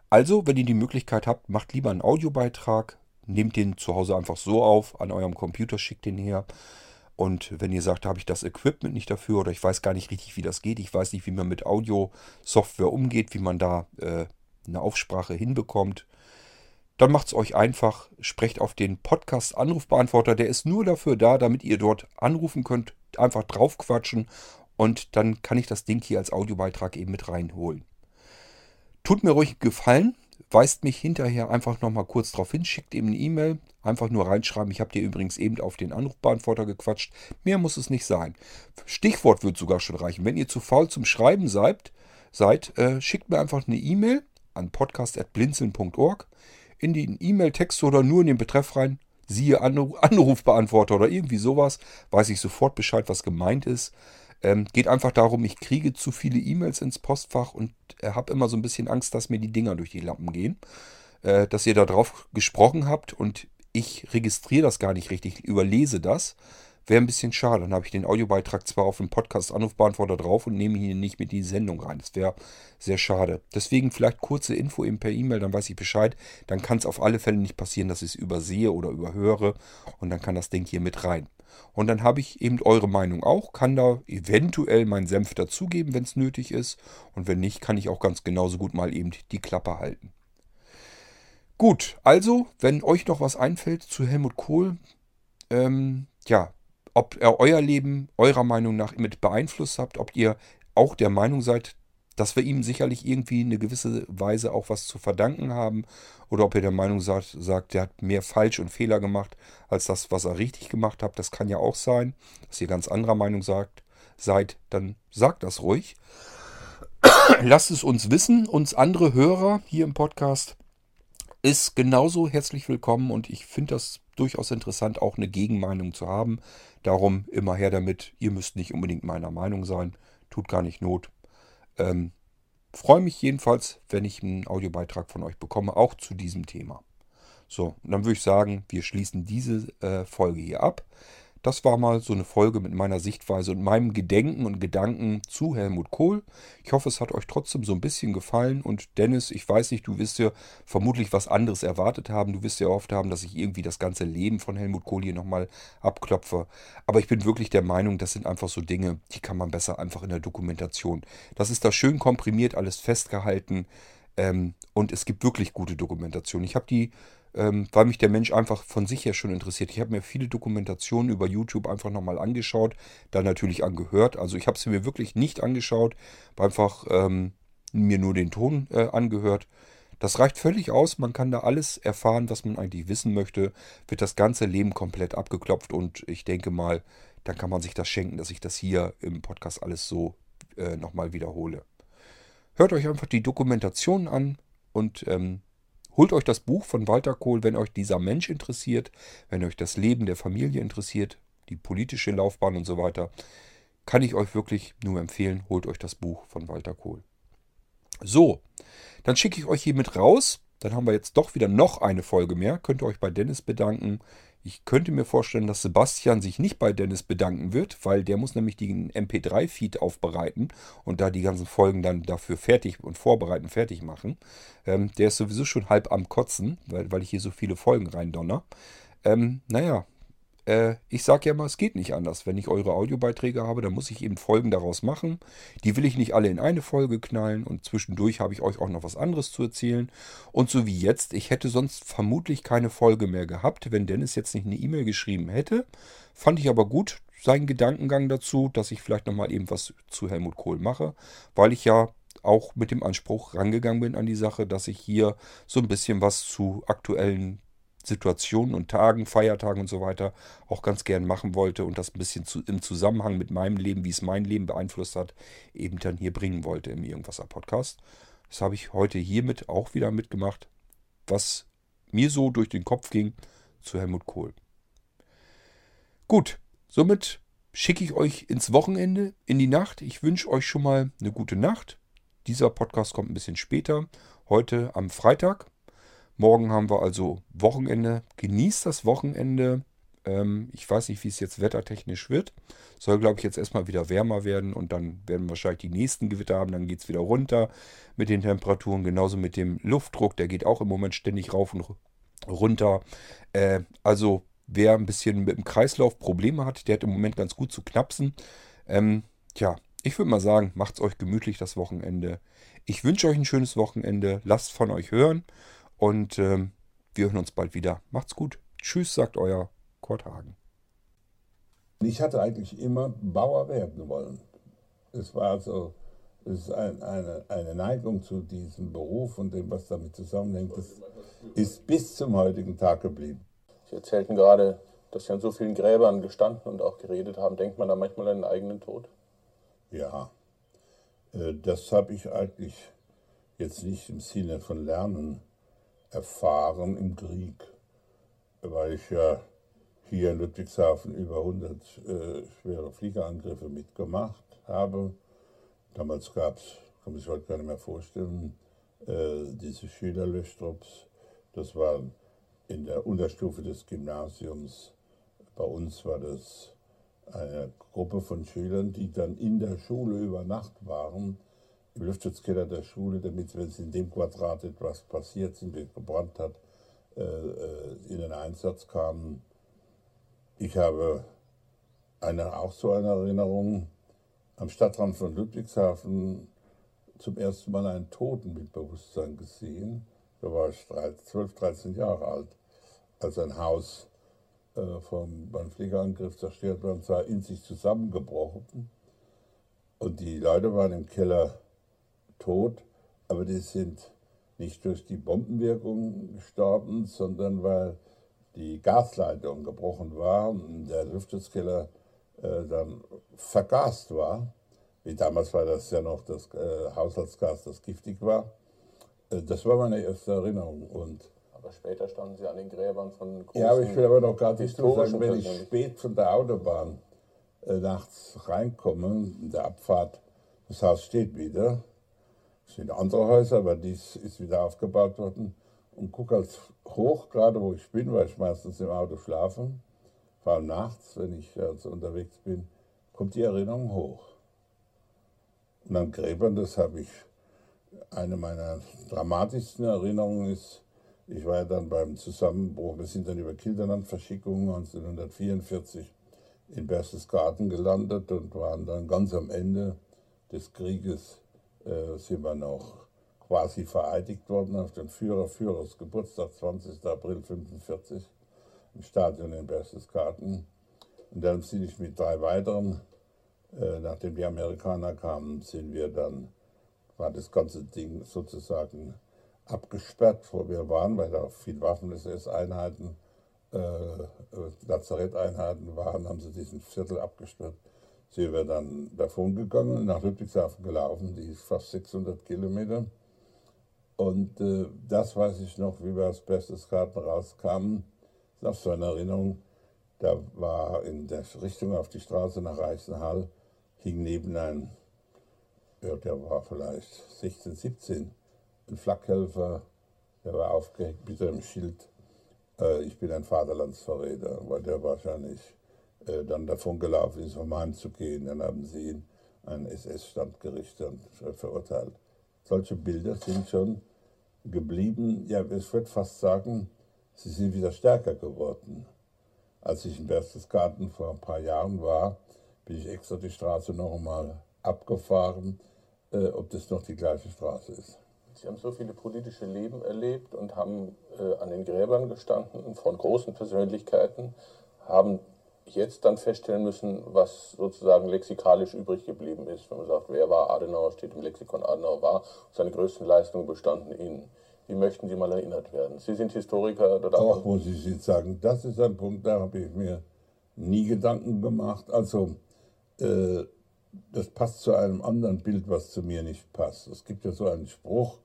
also, wenn ihr die Möglichkeit habt, macht lieber einen Audiobeitrag. Nehmt den zu Hause einfach so auf, an eurem Computer schickt den her. Und wenn ihr sagt, da habe ich das Equipment nicht dafür oder ich weiß gar nicht richtig, wie das geht, ich weiß nicht, wie man mit Audio-Software umgeht, wie man da äh, eine Aufsprache hinbekommt, dann macht es euch einfach, sprecht auf den Podcast-Anrufbeantworter, der ist nur dafür da, damit ihr dort anrufen könnt, einfach draufquatschen und dann kann ich das Ding hier als Audiobeitrag eben mit reinholen. Tut mir ruhig Gefallen, weist mich hinterher einfach nochmal kurz drauf hin, schickt ihm eine E-Mail, einfach nur reinschreiben, ich habe dir übrigens eben auf den Anrufbeantworter gequatscht, mehr muss es nicht sein. Stichwort wird sogar schon reichen. Wenn ihr zu faul zum Schreiben seid, seid äh, schickt mir einfach eine E-Mail an podcast.blinzeln.org in den E-Mail-Text oder nur in den Betreff rein, siehe Anrufbeantworter oder irgendwie sowas, weiß ich sofort Bescheid, was gemeint ist. Ähm, geht einfach darum, ich kriege zu viele E-Mails ins Postfach und äh, habe immer so ein bisschen Angst, dass mir die Dinger durch die Lampen gehen. Äh, dass ihr da drauf gesprochen habt und ich registriere das gar nicht richtig, überlese das Wäre ein bisschen schade. Dann habe ich den Audiobeitrag zwar auf dem Podcast-Anrufbeantworter drauf und nehme ihn nicht mit in die Sendung rein. Das wäre sehr schade. Deswegen vielleicht kurze Info eben per E-Mail, dann weiß ich Bescheid. Dann kann es auf alle Fälle nicht passieren, dass ich es übersehe oder überhöre. Und dann kann das Ding hier mit rein. Und dann habe ich eben eure Meinung auch, kann da eventuell meinen Senf dazugeben, wenn es nötig ist. Und wenn nicht, kann ich auch ganz genauso gut mal eben die Klappe halten. Gut, also, wenn euch noch was einfällt zu Helmut Kohl, ähm, ja, ob ihr euer Leben eurer Meinung nach mit beeinflusst habt, ob ihr auch der Meinung seid, dass wir ihm sicherlich irgendwie in eine gewisse Weise auch was zu verdanken haben oder ob ihr der Meinung sagt, sagt, er hat mehr falsch und Fehler gemacht als das, was er richtig gemacht hat. Das kann ja auch sein, dass ihr ganz anderer Meinung sagt, seid, dann sagt das ruhig. Lasst es uns wissen, uns andere Hörer hier im Podcast ist genauso herzlich willkommen und ich finde das durchaus interessant, auch eine Gegenmeinung zu haben. Darum immer her damit. Ihr müsst nicht unbedingt meiner Meinung sein. Tut gar nicht Not. Ähm, Freue mich jedenfalls, wenn ich einen Audiobeitrag von euch bekomme, auch zu diesem Thema. So, dann würde ich sagen, wir schließen diese äh, Folge hier ab. Das war mal so eine Folge mit meiner Sichtweise und meinem Gedenken und Gedanken zu Helmut Kohl. Ich hoffe, es hat euch trotzdem so ein bisschen gefallen. Und Dennis, ich weiß nicht, du wirst ja vermutlich was anderes erwartet haben. Du wirst ja oft haben, dass ich irgendwie das ganze Leben von Helmut Kohl hier nochmal abklopfe. Aber ich bin wirklich der Meinung, das sind einfach so Dinge, die kann man besser einfach in der Dokumentation. Das ist da schön komprimiert, alles festgehalten. Ähm, und es gibt wirklich gute Dokumentation. Ich habe die ähm, weil mich der Mensch einfach von sich her schon interessiert. Ich habe mir viele Dokumentationen über YouTube einfach nochmal angeschaut, dann natürlich angehört. Also ich habe sie mir wirklich nicht angeschaut, einfach ähm, mir nur den Ton äh, angehört. Das reicht völlig aus, man kann da alles erfahren, was man eigentlich wissen möchte, wird das ganze Leben komplett abgeklopft und ich denke mal, dann kann man sich das schenken, dass ich das hier im Podcast alles so äh, nochmal wiederhole. Hört euch einfach die Dokumentation an und ähm, Holt euch das Buch von Walter Kohl, wenn euch dieser Mensch interessiert, wenn euch das Leben der Familie interessiert, die politische Laufbahn und so weiter. Kann ich euch wirklich nur empfehlen, holt euch das Buch von Walter Kohl. So, dann schicke ich euch hiermit raus. Dann haben wir jetzt doch wieder noch eine Folge mehr. Könnt ihr euch bei Dennis bedanken. Ich könnte mir vorstellen, dass Sebastian sich nicht bei Dennis bedanken wird, weil der muss nämlich den MP3-Feed aufbereiten und da die ganzen Folgen dann dafür fertig und vorbereiten, fertig machen. Ähm, der ist sowieso schon halb am Kotzen, weil, weil ich hier so viele Folgen reindonner. Ähm, naja, äh, ich sage ja mal, es geht nicht anders. Wenn ich eure Audiobeiträge habe, dann muss ich eben Folgen daraus machen. Die will ich nicht alle in eine Folge knallen und zwischendurch habe ich euch auch noch was anderes zu erzählen. Und so wie jetzt, ich hätte sonst vermutlich keine Folge mehr gehabt, wenn Dennis jetzt nicht eine E-Mail geschrieben hätte. Fand ich aber gut, seinen Gedankengang dazu, dass ich vielleicht nochmal eben was zu Helmut Kohl mache, weil ich ja auch mit dem Anspruch rangegangen bin an die Sache, dass ich hier so ein bisschen was zu aktuellen Situationen und Tagen, Feiertagen und so weiter auch ganz gern machen wollte und das ein bisschen zu, im Zusammenhang mit meinem Leben, wie es mein Leben beeinflusst hat, eben dann hier bringen wollte im Irgendwasser Podcast. Das habe ich heute hiermit auch wieder mitgemacht, was mir so durch den Kopf ging zu Helmut Kohl. Gut, somit schicke ich euch ins Wochenende, in die Nacht. Ich wünsche euch schon mal eine gute Nacht. Dieser Podcast kommt ein bisschen später, heute am Freitag. Morgen haben wir also Wochenende. Genießt das Wochenende. Ähm, ich weiß nicht, wie es jetzt wettertechnisch wird. Soll, glaube ich, jetzt erstmal wieder wärmer werden und dann werden wir wahrscheinlich die nächsten Gewitter haben. Dann geht es wieder runter mit den Temperaturen. Genauso mit dem Luftdruck. Der geht auch im Moment ständig rauf und runter. Äh, also wer ein bisschen mit dem Kreislauf Probleme hat, der hat im Moment ganz gut zu knapsen. Ähm, tja, ich würde mal sagen, macht es euch gemütlich das Wochenende. Ich wünsche euch ein schönes Wochenende. Lasst von euch hören. Und ähm, wir hören uns bald wieder. Macht's gut. Tschüss, sagt euer Kurt Hagen. Ich hatte eigentlich immer Bauer werden wollen. Es war also es ist ein, eine, eine Neigung zu diesem Beruf und dem, was damit zusammenhängt. Das ist bis zum heutigen Tag geblieben. Sie erzählten gerade, dass Sie an so vielen Gräbern gestanden und auch geredet haben. Denkt man da manchmal an den eigenen Tod? Ja, äh, das habe ich eigentlich jetzt nicht im Sinne von Lernen erfahren im Krieg, weil ich ja hier in Ludwigshafen über 100 äh, schwere Fliegerangriffe mitgemacht habe. Damals gab es, kann man sich heute gar nicht mehr vorstellen, äh, diese Schülerlöschtrupps. Das war in der Unterstufe des Gymnasiums. Bei uns war das eine Gruppe von Schülern, die dann in der Schule über Nacht waren im Lüftungsskeller der Schule, damit, wenn es in dem Quadrat etwas passiert, sind, gebrannt hat, äh, äh, in den Einsatz kamen. Ich habe eine, auch so eine Erinnerung am Stadtrand von Ludwigshafen zum ersten Mal einen Toten mit Bewusstsein gesehen. Da war ich 12, 13 Jahre alt, als ein Haus äh, vom, beim Pflegeangriff zerstört war und war in sich zusammengebrochen. Und die Leute waren im Keller tot, aber die sind nicht durch die Bombenwirkung gestorben, sondern weil die Gasleitung gebrochen war und der Lüftungskeller äh, dann vergast war. Wie damals war das ja noch das äh, Haushaltsgas, das giftig war. Äh, das war meine erste Erinnerung. Und aber später standen Sie an den Gräbern von großen Ja, aber ich will aber noch gerade nicht sagen, wenn ich spät von der Autobahn äh, nachts reinkomme, in der Abfahrt, das Haus steht wieder, es sind andere Häuser, aber dies ist wieder aufgebaut worden. Und gucke als hoch, gerade wo ich bin, weil ich meistens im Auto schlafe, vor allem nachts, wenn ich also unterwegs bin, kommt die Erinnerung hoch. Und an Gräbern, das habe ich, eine meiner dramatischsten Erinnerungen ist, ich war ja dann beim Zusammenbruch, wir sind dann über Kilderland-Verschickung 1944 in Berchtesgaden gelandet und waren dann ganz am Ende des Krieges, äh, sind wir noch quasi vereidigt worden auf den Führer Führers Geburtstag, 20. April 1945, im Stadion in Berchtesgaden. Und dann sind ich mit drei weiteren, äh, nachdem die Amerikaner kamen, sind wir dann, war das ganze Ding sozusagen abgesperrt, wo wir waren, weil da viele Waffen-SS-Einheiten, äh, Lazaretteinheiten waren, haben sie diesen Viertel abgesperrt. Sind wir dann davon gegangen, nach Ludwigshafen gelaufen, die ist fast 600 Kilometer. Und äh, das weiß ich noch, wie wir aus Berchtesgaden rauskamen. Das ist so eine Erinnerung. Da war in der Richtung auf die Straße nach Reichenhall, hing neben ein, ja, der war vielleicht 16, 17, ein Flakhelfer, der war aufgehängt mit einem Schild. Äh, ich bin ein Vaterlandsverräter, weil der wahrscheinlich äh, dann davon gelaufen ist, um heimzugehen. Dann haben sie ihn ein SS-Standgericht verurteilt. Solche Bilder sind schon geblieben. Ja, ich würde fast sagen, sie sind wieder stärker geworden. Als ich in Berchtesgaden vor ein paar Jahren war, bin ich extra die Straße noch einmal abgefahren, äh, ob das noch die gleiche Straße ist. Sie haben so viele politische Leben erlebt und haben äh, an den Gräbern gestanden von großen Persönlichkeiten, haben jetzt dann feststellen müssen, was sozusagen lexikalisch übrig geblieben ist. Wenn man sagt, wer war Adenauer, steht im Lexikon Adenauer war, seine größten Leistungen bestanden in. Wie möchten Sie mal erinnert werden? Sie sind Historiker. Dort auch muss ich jetzt sagen, das ist ein Punkt, da habe ich mir nie Gedanken gemacht. Also, äh, das passt zu einem anderen Bild, was zu mir nicht passt. Es gibt ja so einen Spruch,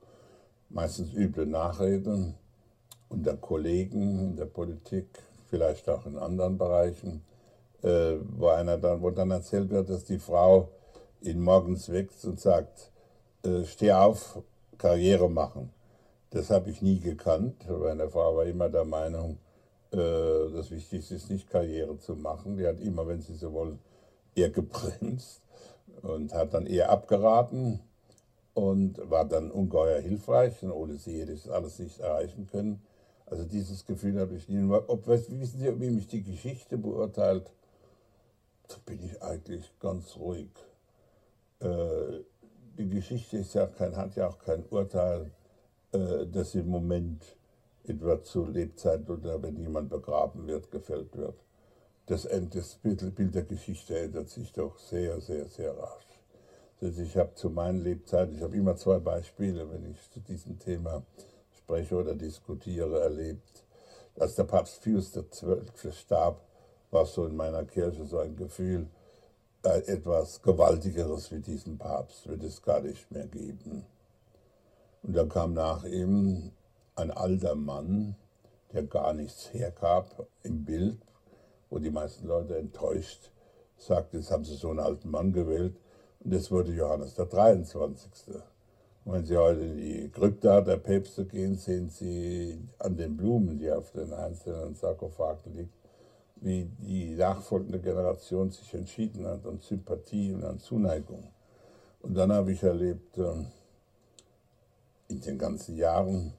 meistens üble Nachreden unter Kollegen in der Politik, vielleicht auch in anderen Bereichen äh, wo, einer dann, wo dann erzählt wird, dass die Frau ihn morgens wächst und sagt, äh, steh auf, Karriere machen. Das habe ich nie gekannt. Meine Frau war immer der Meinung, äh, das Wichtigste ist nicht Karriere zu machen. Die hat immer, wenn sie so wollen, eher gebremst und hat dann eher abgeraten und war dann ungeheuer hilfreich. Und ohne sie hätte ich das alles nicht erreichen können. Also dieses Gefühl habe ich nie. Ob, wissen Sie, wie mich die Geschichte beurteilt? Da bin ich eigentlich ganz ruhig. Äh, die Geschichte ist ja kein, hat ja auch kein Urteil, äh, das im Moment etwa zu Lebzeit oder wenn jemand begraben wird, gefällt wird. Das, das Bild, der Geschichte ändert sich doch sehr, sehr, sehr rasch. Also ich habe zu meinen Lebzeiten, ich habe immer zwei Beispiele, wenn ich zu diesem Thema spreche oder diskutiere, erlebt. Als der Papst Pius XII. starb, war so in meiner Kirche so ein Gefühl, äh, etwas Gewaltigeres wie diesen Papst wird es gar nicht mehr geben. Und dann kam nach ihm ein alter Mann, der gar nichts hergab im Bild, wo die meisten Leute enttäuscht sagten, jetzt haben sie so einen alten Mann gewählt. Und das wurde Johannes der 23. Und wenn Sie heute in die Krypta der Päpste gehen, sehen Sie an den Blumen, die auf den einzelnen Sarkophagen liegen, wie die nachfolgende Generation sich entschieden hat an Sympathie und an Zuneigung. Und dann habe ich erlebt, ähm, in den ganzen Jahren,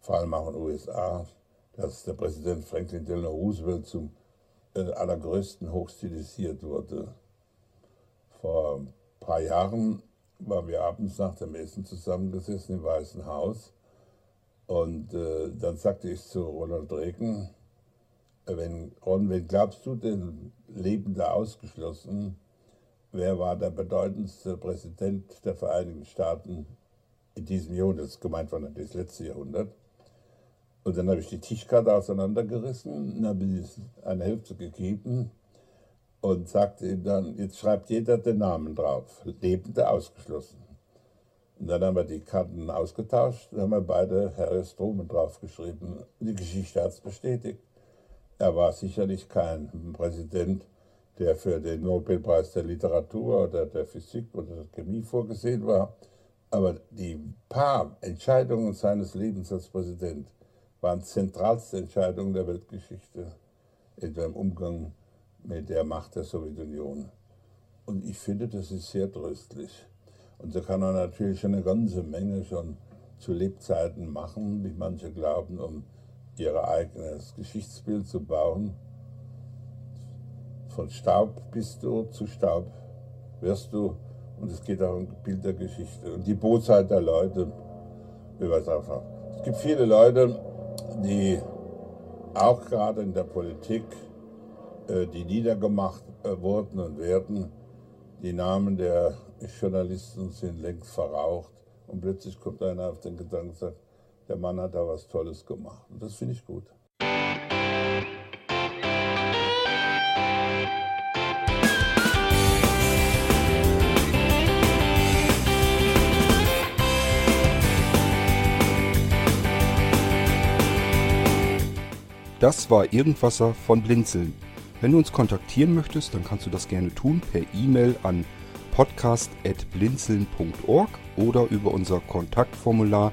vor allem auch in den USA, dass der Präsident Franklin Delano Roosevelt zum äh, allergrößten hochstilisiert wurde. Vor ein paar Jahren waren wir abends nach dem Essen zusammengesessen im Weißen Haus und äh, dann sagte ich zu Ronald Reagan, wenn, Ron, wenn glaubst du den Lebenden ausgeschlossen, wer war der bedeutendste Präsident der Vereinigten Staaten in diesem Jahrhundert? Das ist gemeint war natürlich das letzte Jahrhundert. Und dann habe ich die Tischkarte auseinandergerissen und habe ihm eine Hälfte gegeben und sagte ihm dann, jetzt schreibt jeder den Namen drauf, Lebende ausgeschlossen. Und dann haben wir die Karten ausgetauscht, und haben wir beide Harris Truman draufgeschrieben. Die Geschichte hat es bestätigt. Er war sicherlich kein Präsident, der für den Nobelpreis der Literatur oder der Physik oder der Chemie vorgesehen war. Aber die paar Entscheidungen seines Lebens als Präsident waren zentralste Entscheidungen der Weltgeschichte. etwa im Umgang mit der Macht der Sowjetunion. Und ich finde, das ist sehr tröstlich. Und so kann er natürlich eine ganze Menge schon zu Lebzeiten machen, wie manche glauben, um ihr eigenes Geschichtsbild zu bauen. Von Staub bist du, zu Staub wirst du. Und es geht auch um Bild der Geschichte. Und die Bosheit der Leute, wie wir es einfach. Es gibt viele Leute, die auch gerade in der Politik, äh, die niedergemacht äh, wurden und werden, die Namen der Journalisten sind längst verraucht. Und plötzlich kommt einer auf den Gedanken und sagt, der Mann hat da was Tolles gemacht. Und das finde ich gut. Das war Irgendwasser von Blinzeln. Wenn du uns kontaktieren möchtest, dann kannst du das gerne tun per E-Mail an podcast.blinzeln.org oder über unser Kontaktformular